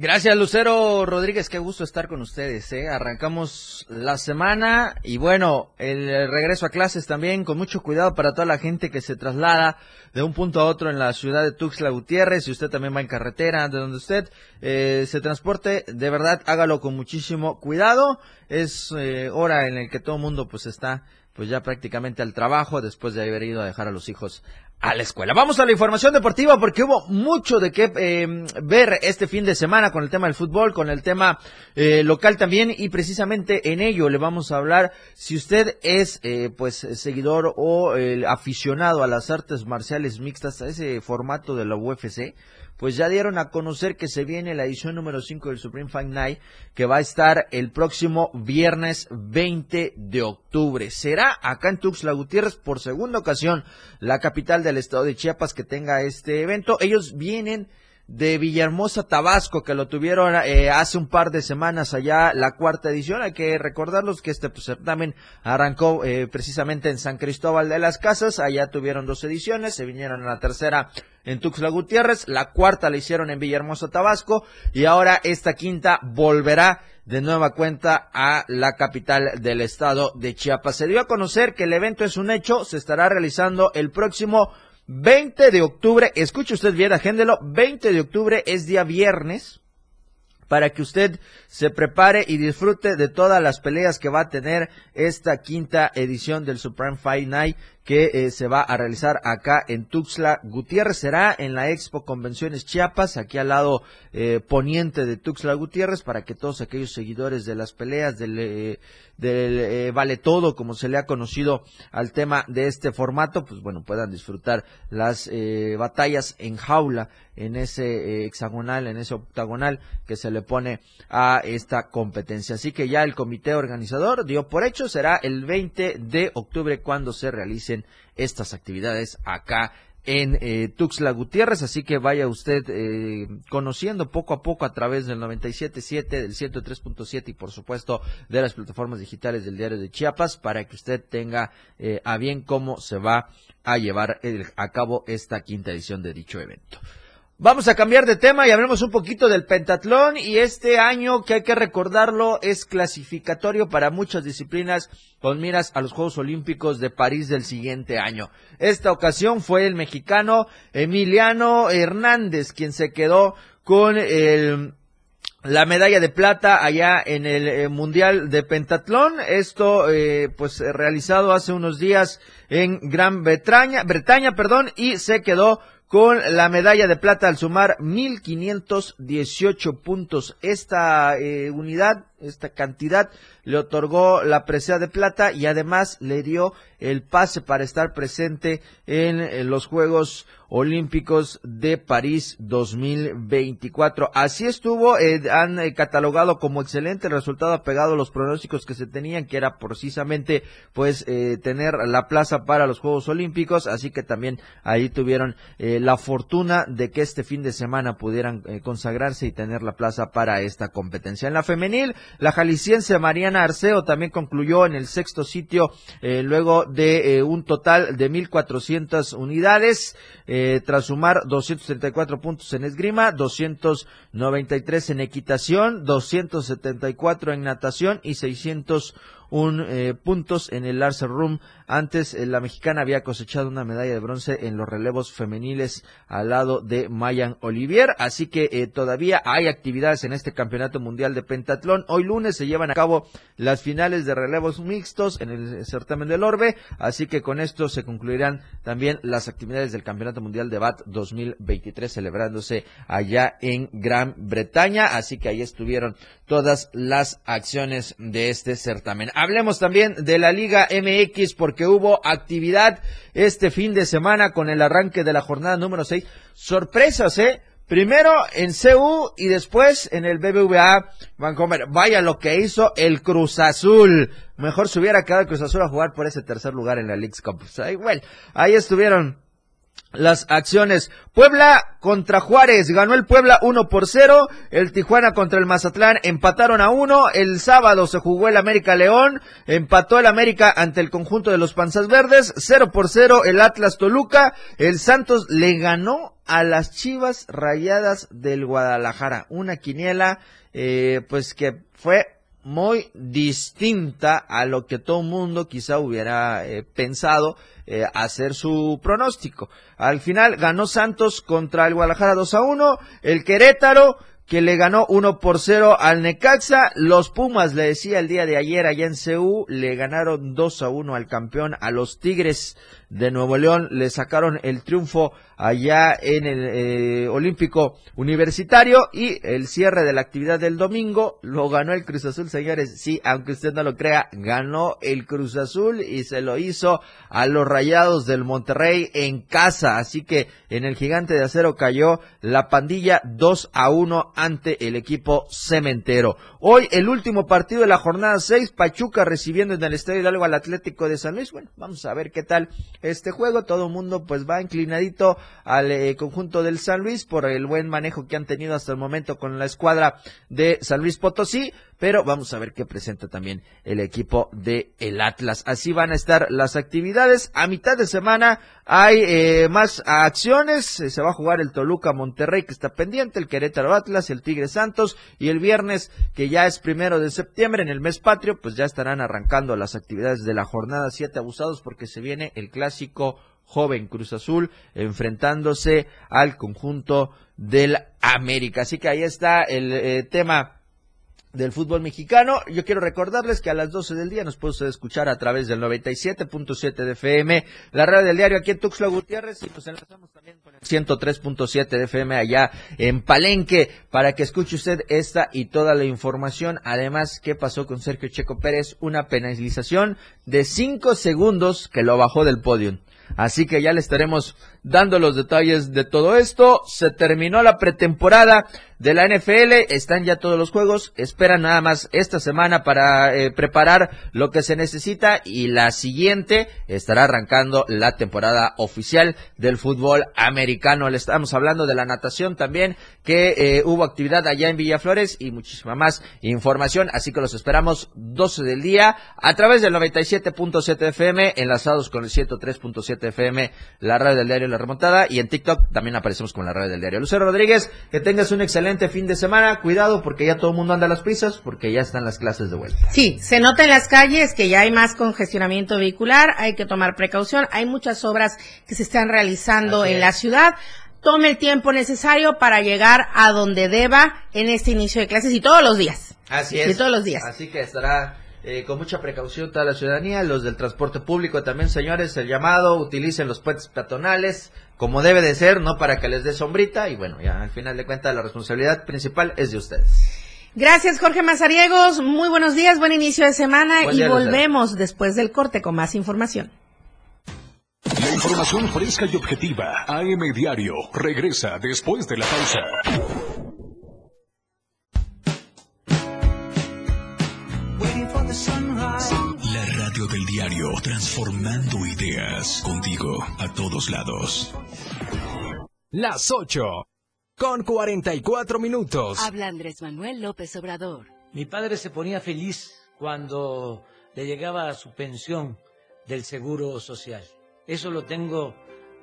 Gracias Lucero Rodríguez, qué gusto estar con ustedes. ¿eh? Arrancamos la semana y bueno, el regreso a clases también con mucho cuidado para toda la gente que se traslada de un punto a otro en la ciudad de Tuxtla Gutiérrez. Si usted también va en carretera, de donde usted eh, se transporte, de verdad hágalo con muchísimo cuidado. Es eh, hora en la que todo el mundo pues está pues ya prácticamente al trabajo después de haber ido a dejar a los hijos a la escuela. Vamos a la información deportiva porque hubo mucho de qué eh, ver este fin de semana con el tema del fútbol, con el tema eh, local también y precisamente en ello le vamos a hablar si usted es eh, pues seguidor o aficionado a las artes marciales mixtas, a ese formato de la UFC pues ya dieron a conocer que se viene la edición número 5 del Supreme Fight Night, que va a estar el próximo viernes 20 de octubre. Será acá en Tuxtla Gutiérrez por segunda ocasión, la capital del estado de Chiapas, que tenga este evento. Ellos vienen de Villahermosa, Tabasco, que lo tuvieron eh, hace un par de semanas allá, la cuarta edición. Hay que recordarlos que este pues, certamen arrancó eh, precisamente en San Cristóbal de las Casas. Allá tuvieron dos ediciones, se vinieron a la tercera en Tuxtla Gutiérrez, la cuarta la hicieron en Villahermosa, Tabasco, y ahora esta quinta volverá de nueva cuenta a la capital del estado de Chiapas. Se dio a conocer que el evento es un hecho, se estará realizando el próximo 20 de octubre, escuche usted bien, agéndelo, 20 de octubre es día viernes, para que usted se prepare y disfrute de todas las peleas que va a tener esta quinta edición del Supreme Fight Night que eh, se va a realizar acá en Tuxtla Gutiérrez. Será en la Expo Convenciones Chiapas, aquí al lado eh, poniente de Tuxtla Gutiérrez, para que todos aquellos seguidores de las peleas, del, eh, del Vale Todo, como se le ha conocido al tema de este formato, pues bueno, puedan disfrutar las batallas en jaula, en ese hexagonal, en ese octagonal que se le pone a esta competencia. Así que ya el comité organizador dio por hecho, será el 20 de octubre cuando se realice estas actividades acá en eh, Tuxtla Gutiérrez, así que vaya usted eh, conociendo poco a poco a través del 97.7, del 103.7 y por supuesto de las plataformas digitales del diario de Chiapas para que usted tenga eh, a bien cómo se va a llevar a cabo esta quinta edición de dicho evento. Vamos a cambiar de tema y hablemos un poquito del pentatlón y este año que hay que recordarlo es clasificatorio para muchas disciplinas con miras a los Juegos Olímpicos de París del siguiente año. Esta ocasión fue el mexicano Emiliano Hernández quien se quedó con el la medalla de plata allá en el eh, Mundial de Pentatlón. Esto, eh, pues, realizado hace unos días en Gran Bretaña, Bretaña, perdón, y se quedó con la medalla de plata al sumar 1.518 puntos. Esta eh, unidad, esta cantidad, le otorgó la presea de plata y además le dio el pase para estar presente en los Juegos Olímpicos de París 2024. Así estuvo, eh, han eh, catalogado como excelente el resultado apegado a los pronósticos que se tenían, que era precisamente pues eh, tener la plaza para los Juegos Olímpicos, así que también ahí tuvieron la fortuna de que este fin de semana pudieran consagrarse y tener la plaza para esta competencia. En la femenil, la jalisciense Mariana Arceo también concluyó en el sexto sitio luego de un total de 1.400 unidades. Eh, tras sumar 234 puntos en esgrima, 293 en equitación, 274 en natación y 600 un eh, puntos en el Larsen Room. Antes eh, la mexicana había cosechado una medalla de bronce en los relevos femeniles al lado de Mayan Olivier, así que eh, todavía hay actividades en este Campeonato Mundial de Pentatlón. Hoy lunes se llevan a cabo las finales de relevos mixtos en el certamen del Orbe, así que con esto se concluirán también las actividades del Campeonato Mundial de BAT 2023 celebrándose allá en Gran Bretaña, así que ahí estuvieron todas las acciones de este certamen. Hablemos también de la Liga MX porque hubo actividad este fin de semana con el arranque de la jornada número 6. Sorpresas, ¿eh? Primero en CU y después en el BBVA Vancouver. Vaya lo que hizo el Cruz Azul. Mejor se hubiera quedado el Cruz Azul a jugar por ese tercer lugar en la League's Cup. bueno, ahí estuvieron las acciones. Puebla contra Juárez, ganó el Puebla 1 por 0, el Tijuana contra el Mazatlán empataron a 1, el sábado se jugó el América León, empató el América ante el conjunto de los Panzas Verdes, 0 por 0 el Atlas Toluca, el Santos le ganó a las Chivas Rayadas del Guadalajara, una quiniela eh, pues que fue muy distinta a lo que todo mundo quizá hubiera eh, pensado eh, hacer su pronóstico. Al final ganó Santos contra el Guadalajara 2 a 1, el Querétaro que le ganó 1 por 0 al Necaxa. Los Pumas, le decía el día de ayer allá en CU, le ganaron 2 a 1 al campeón, a los Tigres de Nuevo León le sacaron el triunfo allá en el eh, Olímpico Universitario y el cierre de la actividad del domingo lo ganó el Cruz Azul, señores. Sí, aunque usted no lo crea, ganó el Cruz Azul y se lo hizo a los Rayados del Monterrey en casa. Así que en el Gigante de Acero cayó la pandilla 2 a 1 ante el equipo cementero. Hoy el último partido de la jornada 6, Pachuca recibiendo en el Estadio Hidalgo al Atlético de San Luis. Bueno, vamos a ver qué tal este juego. Todo el mundo pues va inclinadito al eh, conjunto del San Luis por el buen manejo que han tenido hasta el momento con la escuadra de San Luis Potosí pero vamos a ver qué presenta también el equipo de el Atlas. Así van a estar las actividades. A mitad de semana hay eh, más acciones. Eh, se va a jugar el Toluca Monterrey que está pendiente, el Querétaro Atlas, el Tigre Santos y el viernes que ya es primero de septiembre en el mes patrio, pues ya estarán arrancando las actividades de la jornada 7 abusados porque se viene el clásico joven Cruz Azul enfrentándose al conjunto del América. Así que ahí está el eh, tema del fútbol mexicano. Yo quiero recordarles que a las 12 del día nos puede escuchar a través del 97.7 de FM, la radio del diario aquí en Tuxtla Gutiérrez y nos enlazamos también con el 103.7 de FM allá en Palenque para que escuche usted esta y toda la información. Además, ¿qué pasó con Sergio Checo Pérez? Una penalización de 5 segundos que lo bajó del podio. Así que ya le estaremos dando los detalles de todo esto. Se terminó la pretemporada de la NFL, están ya todos los juegos, esperan nada más esta semana para eh, preparar lo que se necesita y la siguiente estará arrancando la temporada oficial del fútbol americano. Le estamos hablando de la natación también, que eh, hubo actividad allá en Villaflores y muchísima más información, así que los esperamos 12 del día a través del 97.7 FM, enlazados con el 103.7 FM, la radio del diario La Remontada y en TikTok también aparecemos con la radio del diario. Lucero Rodríguez, que tengas un excelente fin de semana. Cuidado porque ya todo el mundo anda a las prisas porque ya están las clases de vuelta. Sí, se nota en las calles que ya hay más congestionamiento vehicular, hay que tomar precaución. Hay muchas obras que se están realizando en la ciudad. Tome el tiempo necesario para llegar a donde deba en este inicio de clases y todos los días. Así es. Y todos los días. Así que estará eh, con mucha precaución toda la ciudadanía, los del transporte público también, señores, el llamado, utilicen los puentes peatonales como debe de ser, no para que les dé sombrita y bueno, ya al final de cuentas la responsabilidad principal es de ustedes. Gracias, Jorge Mazariegos. Muy buenos días, buen inicio de semana y volvemos después del corte con más información. La información fresca y objetiva. AM Diario regresa después de la pausa. Del diario, transformando ideas contigo a todos lados. Las 8, con 44 minutos. Habla Andrés Manuel López Obrador. Mi padre se ponía feliz cuando le llegaba su pensión del Seguro Social. Eso lo tengo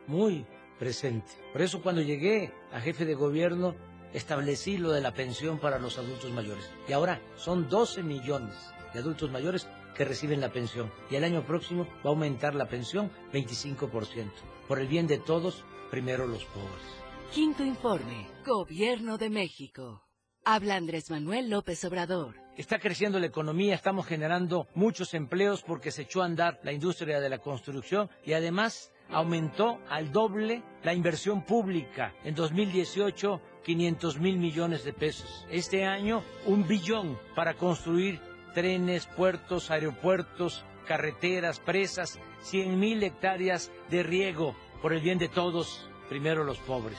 muy presente. Por eso cuando llegué a jefe de gobierno establecí lo de la pensión para los adultos mayores. Y ahora son 12 millones de adultos mayores que reciben la pensión. Y el año próximo va a aumentar la pensión 25%. Por el bien de todos, primero los pobres. Quinto informe, Gobierno de México. Habla Andrés Manuel López Obrador. Está creciendo la economía, estamos generando muchos empleos porque se echó a andar la industria de la construcción y además aumentó al doble la inversión pública. En 2018, 500 mil millones de pesos. Este año, un billón para construir trenes, puertos, aeropuertos, carreteras, presas, 100 mil hectáreas de riego por el bien de todos, primero los pobres.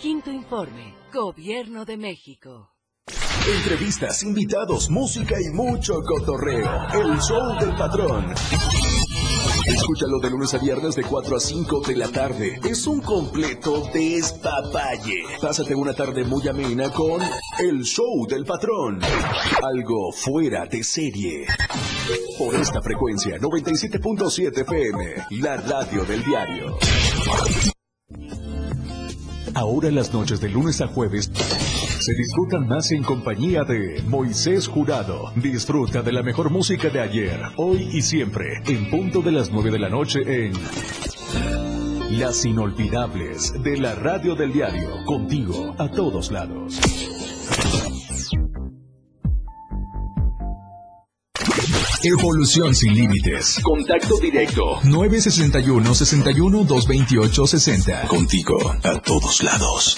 Quinto informe, Gobierno de México. Entrevistas, invitados, música y mucho cotorreo. El show del patrón. Escúchalo de lunes a viernes de 4 a 5 de la tarde. Es un completo despapalle. Pásate una tarde muy amena con El Show del Patrón. Algo fuera de serie. Por esta frecuencia, 97.7 FM, la radio del diario. Ahora las noches de lunes a jueves se disfrutan más en compañía de Moisés Jurado. Disfruta de la mejor música de ayer, hoy y siempre, en punto de las 9 de la noche en Las Inolvidables de la Radio del Diario, contigo a todos lados. Evolución sin límites. Contacto directo. 961-61-228-60. Contigo a todos lados.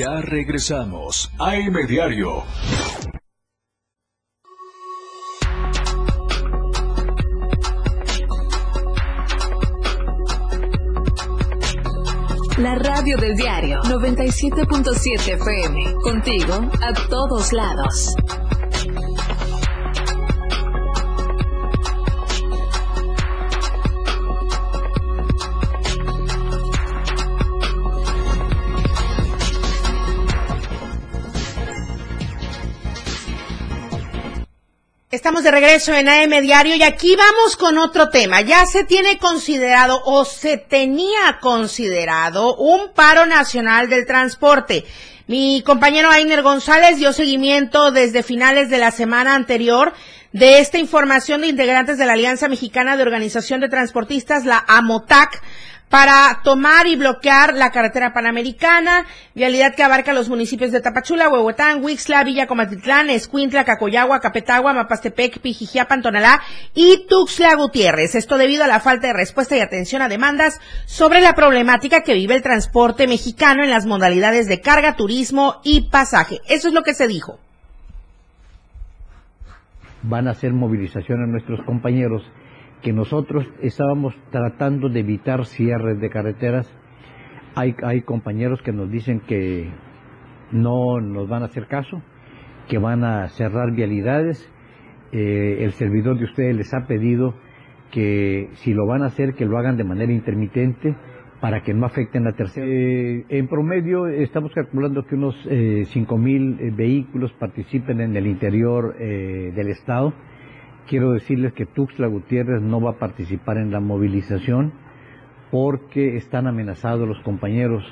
Ya regresamos. AM Diario. La radio del diario 97.7 FM. Contigo a todos lados. Estamos de regreso en AM Diario y aquí vamos con otro tema. Ya se tiene considerado o se tenía considerado un paro nacional del transporte. Mi compañero Ainer González dio seguimiento desde finales de la semana anterior de esta información de integrantes de la Alianza Mexicana de Organización de Transportistas, la AMOTAC, para tomar y bloquear la carretera panamericana, vialidad que abarca los municipios de Tapachula, Huehuetán, Huixla, Villa Comatitlán, Escuintla, Cacoyagua, Capetagua, Mapastepec, Pijijiapan, Tonalá y Tuxtla Gutiérrez. Esto debido a la falta de respuesta y atención a demandas sobre la problemática que vive el transporte mexicano en las modalidades de carga, turismo y pasaje. Eso es lo que se dijo. Van a hacer movilización a nuestros compañeros que nosotros estábamos tratando de evitar cierres de carreteras. Hay, hay compañeros que nos dicen que no nos van a hacer caso, que van a cerrar vialidades. Eh, el servidor de ustedes les ha pedido que si lo van a hacer, que lo hagan de manera intermitente para que no afecten la tercera. Eh, en promedio estamos calculando que unos eh, 5.000 eh, vehículos participen en el interior eh, del estado quiero decirles que Tuxtla Gutiérrez no va a participar en la movilización porque están amenazados los compañeros.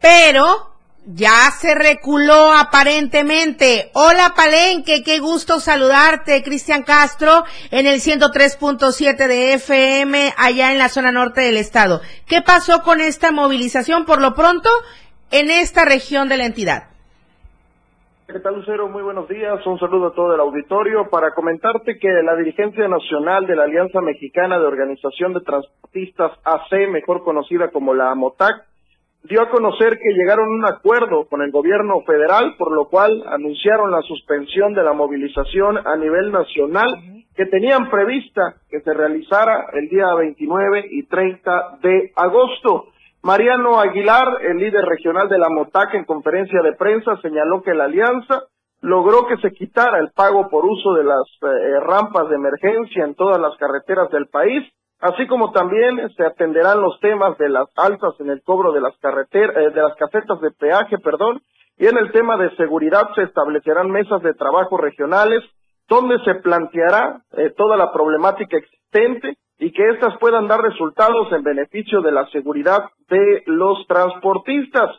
Pero ya se reculó aparentemente. Hola Palenque, qué gusto saludarte, Cristian Castro, en el 103.7 de FM, allá en la zona norte del estado. ¿Qué pasó con esta movilización por lo pronto en esta región de la entidad? ¿Qué tal, Lucero? Muy buenos días. Un saludo a todo el auditorio para comentarte que la dirigencia nacional de la Alianza Mexicana de Organización de Transportistas AC, mejor conocida como la AMOTAC, dio a conocer que llegaron a un acuerdo con el gobierno federal, por lo cual anunciaron la suspensión de la movilización a nivel nacional que tenían prevista que se realizara el día 29 y 30 de agosto. Mariano Aguilar, el líder regional de la MOTAC, en conferencia de prensa señaló que la alianza logró que se quitara el pago por uso de las eh, rampas de emergencia en todas las carreteras del país, así como también se atenderán los temas de las altas en el cobro de las carreteras, eh, de las casetas de peaje, perdón, y en el tema de seguridad se establecerán mesas de trabajo regionales donde se planteará eh, toda la problemática existente y que éstas puedan dar resultados en beneficio de la seguridad de los transportistas.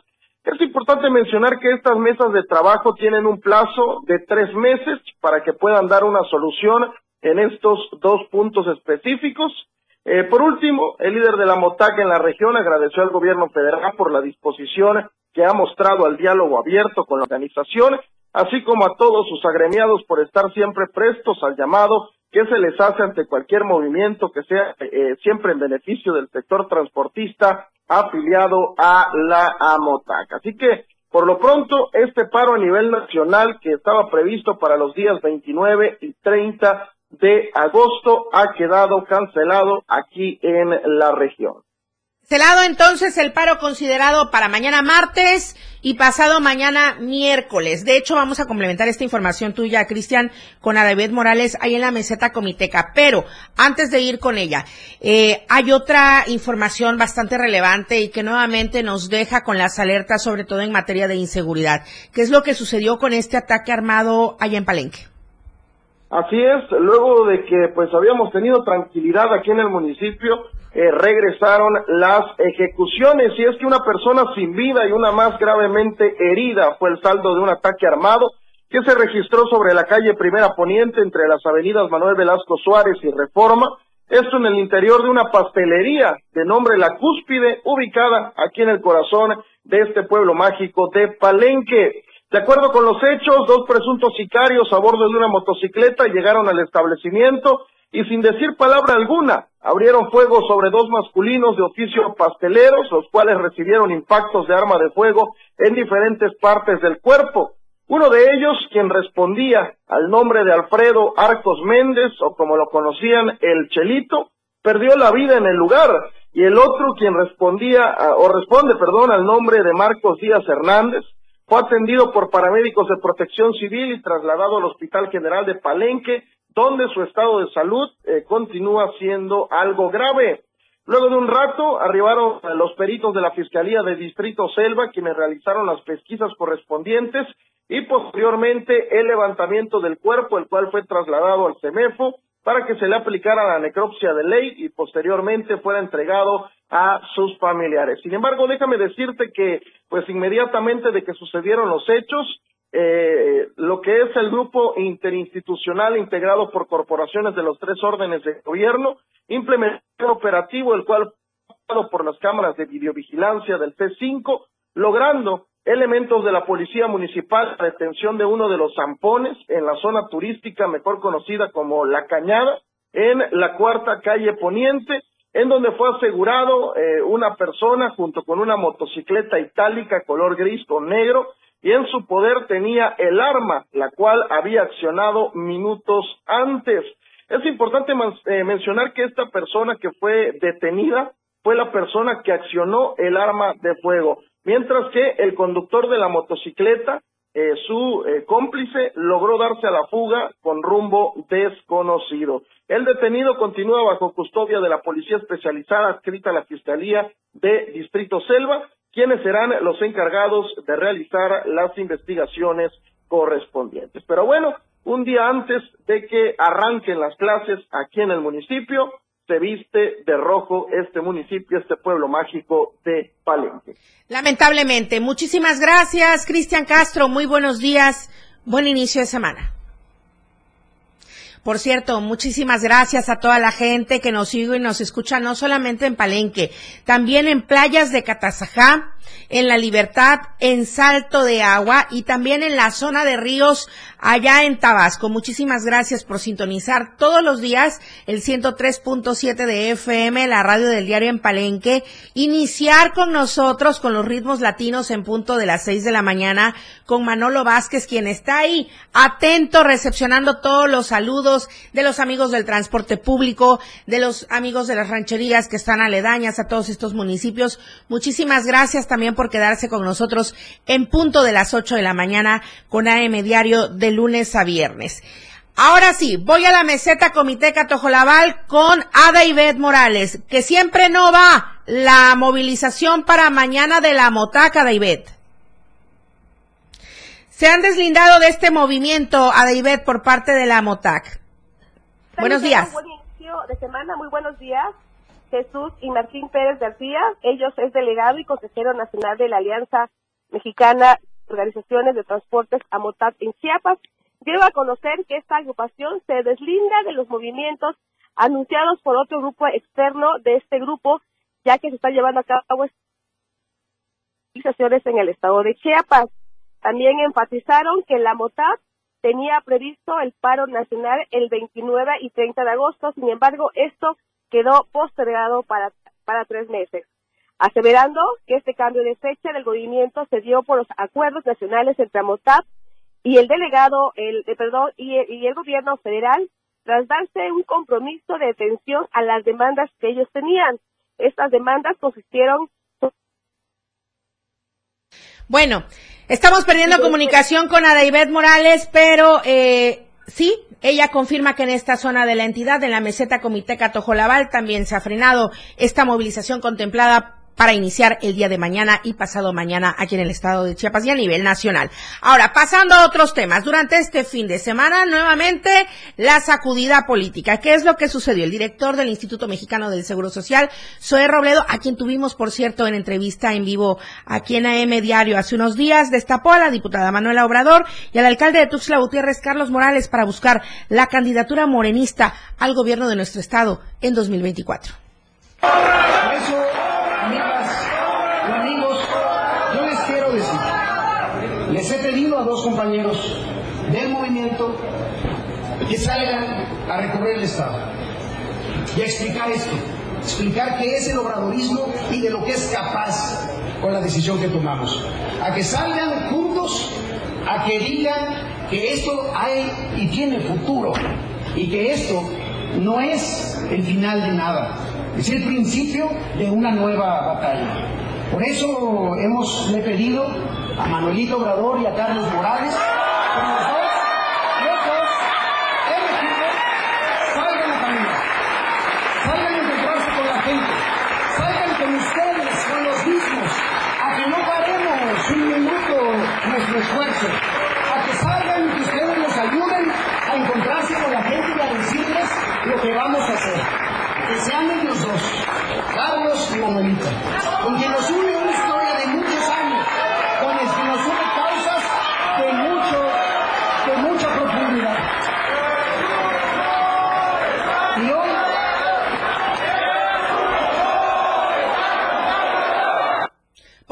Es importante mencionar que estas mesas de trabajo tienen un plazo de tres meses para que puedan dar una solución en estos dos puntos específicos. Eh, por último, el líder de la MOTAC en la región agradeció al gobierno federal por la disposición que ha mostrado al diálogo abierto con la organización, así como a todos sus agremiados por estar siempre prestos al llamado que se les hace ante cualquier movimiento que sea eh, siempre en beneficio del sector transportista afiliado a la AMOTAC. Así que, por lo pronto, este paro a nivel nacional que estaba previsto para los días 29 y 30 de agosto ha quedado cancelado aquí en la región. Cancelado entonces el paro considerado para mañana martes y pasado mañana miércoles. De hecho, vamos a complementar esta información tuya, Cristian, con Adavet Morales ahí en la meseta Comiteca. Pero antes de ir con ella, eh, hay otra información bastante relevante y que nuevamente nos deja con las alertas, sobre todo en materia de inseguridad. ¿Qué es lo que sucedió con este ataque armado allá en Palenque? Así es, luego de que pues habíamos tenido tranquilidad aquí en el municipio, eh, regresaron las ejecuciones y es que una persona sin vida y una más gravemente herida fue el saldo de un ataque armado que se registró sobre la calle Primera Poniente entre las avenidas Manuel Velasco Suárez y Reforma, esto en el interior de una pastelería de nombre La Cúspide, ubicada aquí en el corazón de este pueblo mágico de Palenque. De acuerdo con los hechos, dos presuntos sicarios a bordo de una motocicleta llegaron al establecimiento y sin decir palabra alguna, abrieron fuego sobre dos masculinos de oficio pasteleros, los cuales recibieron impactos de arma de fuego en diferentes partes del cuerpo. Uno de ellos, quien respondía al nombre de Alfredo Arcos Méndez, o como lo conocían, el Chelito, perdió la vida en el lugar, y el otro, quien respondía, o responde, perdón, al nombre de Marcos Díaz Hernández, fue atendido por paramédicos de protección civil y trasladado al Hospital General de Palenque, donde su estado de salud eh, continúa siendo algo grave. Luego de un rato arribaron los peritos de la Fiscalía de Distrito Selva, quienes realizaron las pesquisas correspondientes y posteriormente el levantamiento del cuerpo, el cual fue trasladado al CEMEFO para que se le aplicara la necropsia de ley y posteriormente fuera entregado a sus familiares. Sin embargo, déjame decirte que, pues inmediatamente de que sucedieron los hechos, eh, lo que es el grupo interinstitucional integrado por corporaciones de los tres órdenes de gobierno implementó un operativo el cual por las cámaras de videovigilancia del C5, logrando elementos de la Policía Municipal la detención de uno de los zampones en la zona turística mejor conocida como La Cañada, en la cuarta calle Poniente, en donde fue asegurado eh, una persona junto con una motocicleta itálica color gris con negro y en su poder tenía el arma, la cual había accionado minutos antes. Es importante eh, mencionar que esta persona que fue detenida fue la persona que accionó el arma de fuego mientras que el conductor de la motocicleta, eh, su eh, cómplice, logró darse a la fuga con rumbo desconocido. El detenido continúa bajo custodia de la policía especializada adscrita a la Fiscalía de Distrito Selva, quienes serán los encargados de realizar las investigaciones correspondientes. Pero bueno, un día antes de que arranquen las clases aquí en el municipio, se viste de rojo este municipio, este pueblo mágico de Palenque. Lamentablemente. Muchísimas gracias, Cristian Castro. Muy buenos días. Buen inicio de semana. Por cierto, muchísimas gracias a toda la gente que nos sigue y nos escucha, no solamente en Palenque, también en playas de Catazajá, en La Libertad, en Salto de Agua y también en la zona de ríos allá en Tabasco. Muchísimas gracias por sintonizar todos los días el 103.7 de FM, la radio del diario en Palenque. Iniciar con nosotros con los ritmos latinos en punto de las 6 de la mañana con Manolo Vázquez, quien está ahí atento, recepcionando todos los saludos de los amigos del transporte público, de los amigos de las rancherías que están aledañas a todos estos municipios. Muchísimas gracias también por quedarse con nosotros en punto de las 8 de la mañana con AM Diario de lunes a viernes. Ahora sí, voy a la meseta Comité Catojolabal con Ada Ivette Morales, que siempre no va la movilización para mañana de la Motaca de Ivette. Se han deslindado de este movimiento, Ada Ivette, por parte de la Motac. Buenos días. buen inicio de semana, muy buenos días. Jesús y Martín Pérez García. Ellos es delegado y consejero nacional de la Alianza Mexicana Organizaciones de Transportes AMOTAT en Chiapas, dio a conocer que esta agrupación se deslinda de los movimientos anunciados por otro grupo externo de este grupo, ya que se está llevando a cabo movilizaciones en el estado de Chiapas. También enfatizaron que la MOTAP tenía previsto el paro nacional el 29 y 30 de agosto, sin embargo, esto quedó postergado para, para tres meses, aseverando que este cambio de fecha del movimiento se dio por los acuerdos nacionales entre MOTAP y el delegado, el, eh, perdón, y, y el gobierno federal, tras darse un compromiso de atención a las demandas que ellos tenían. Estas demandas consistieron bueno, estamos perdiendo comunicación con Adaibet Morales, pero eh, sí, ella confirma que en esta zona de la entidad, en la meseta Comiteca Tojolabal, también se ha frenado esta movilización contemplada para iniciar el día de mañana y pasado mañana aquí en el estado de Chiapas y a nivel nacional. Ahora, pasando a otros temas, durante este fin de semana, nuevamente, la sacudida política. ¿Qué es lo que sucedió? El director del Instituto Mexicano del Seguro Social, Zoe Robledo, a quien tuvimos, por cierto, en entrevista en vivo aquí en AM Diario hace unos días, destapó a la diputada Manuela Obrador y al alcalde de Tuxtla Gutiérrez, Carlos Morales, para buscar la candidatura morenista al gobierno de nuestro estado en 2024 amigos, yo les quiero decir, les he pedido a dos compañeros del movimiento que salgan a recorrer el Estado y a explicar esto, explicar qué es el obradorismo y de lo que es capaz con la decisión que tomamos. A que salgan juntos, a que digan que esto hay y tiene futuro y que esto no es el final de nada, es el principio de una nueva batalla. Por eso hemos le pedido a Manuelito Obrador y a Carlos Morales. Que los dos, los dos, el equipo, salgan a caminar, salgan a encontrarse con la gente, salgan con ustedes, con los mismos, a que no paremos un minuto nuestro esfuerzo, a que salgan y que ustedes nos ayuden a encontrarse con la gente y a decirles lo que vamos a hacer. Que sean ellos dos, Carlos y Manuelito, con quien nos une una historia de muchos años, con el que nos une causas de mucho, de mucha profundidad. Y hoy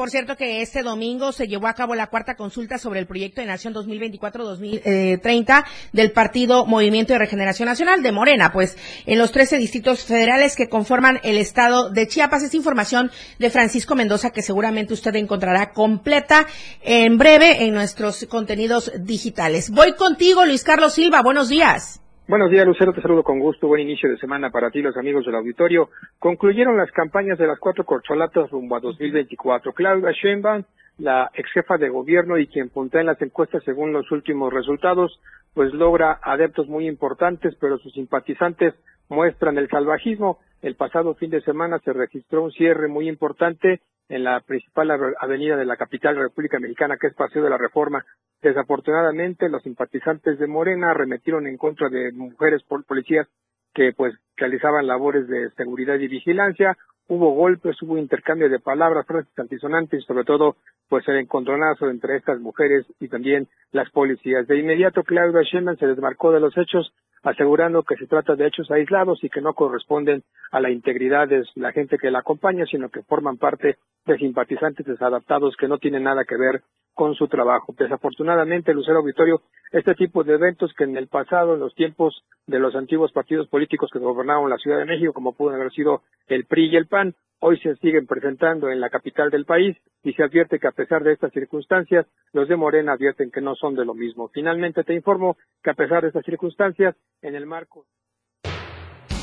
Por cierto que este domingo se llevó a cabo la cuarta consulta sobre el proyecto de Nación 2024-2030 del Partido Movimiento de Regeneración Nacional de Morena, pues en los 13 distritos federales que conforman el estado de Chiapas. Es información de Francisco Mendoza que seguramente usted encontrará completa en breve en nuestros contenidos digitales. Voy contigo, Luis Carlos Silva. Buenos días. Buenos días, Lucero. Te saludo con gusto. Buen inicio de semana para ti, los amigos del auditorio. Concluyeron las campañas de las cuatro corcholatas rumbo a 2024. Claudia Sheinbaum, la ex jefa de gobierno y quien puntea en las encuestas según los últimos resultados, pues logra adeptos muy importantes, pero sus simpatizantes muestran el salvajismo. El pasado fin de semana se registró un cierre muy importante en la principal avenida de la capital de la República Mexicana, que es Paseo de la Reforma. Desafortunadamente, los simpatizantes de Morena arremetieron en contra de mujeres policías que pues realizaban labores de seguridad y vigilancia. Hubo golpes, hubo intercambio de palabras, frases antisonantes y sobre todo pues el encontronazo entre estas mujeres y también las policías. De inmediato Claudia Sheinbaum se desmarcó de los hechos asegurando que se trata de hechos aislados y que no corresponden a la integridad de la gente que la acompaña, sino que forman parte de simpatizantes desadaptados que no tienen nada que ver con su trabajo. Desafortunadamente, Lucero Auditorio, este tipo de eventos que en el pasado, en los tiempos de los antiguos partidos políticos que gobernaban la Ciudad de México, como pudo haber sido el PRI y el PAN, hoy se siguen presentando en la capital del país y se advierte que a pesar de estas circunstancias, los de Morena advierten que no son de lo mismo. Finalmente te informo que a pesar de estas circunstancias, en el marco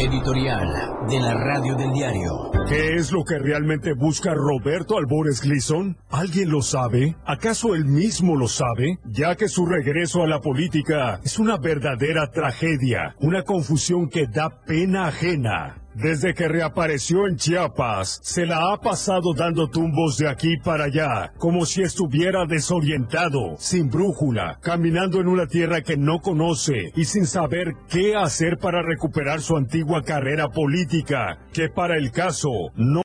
Editorial de la radio del diario. ¿Qué es lo que realmente busca Roberto Albores Gleason? ¿Alguien lo sabe? ¿Acaso él mismo lo sabe? Ya que su regreso a la política es una verdadera tragedia, una confusión que da pena ajena. Desde que reapareció en Chiapas, se la ha pasado dando tumbos de aquí para allá, como si estuviera desorientado, sin brújula, caminando en una tierra que no conoce y sin saber qué hacer para recuperar su antigua carrera política, que para el caso no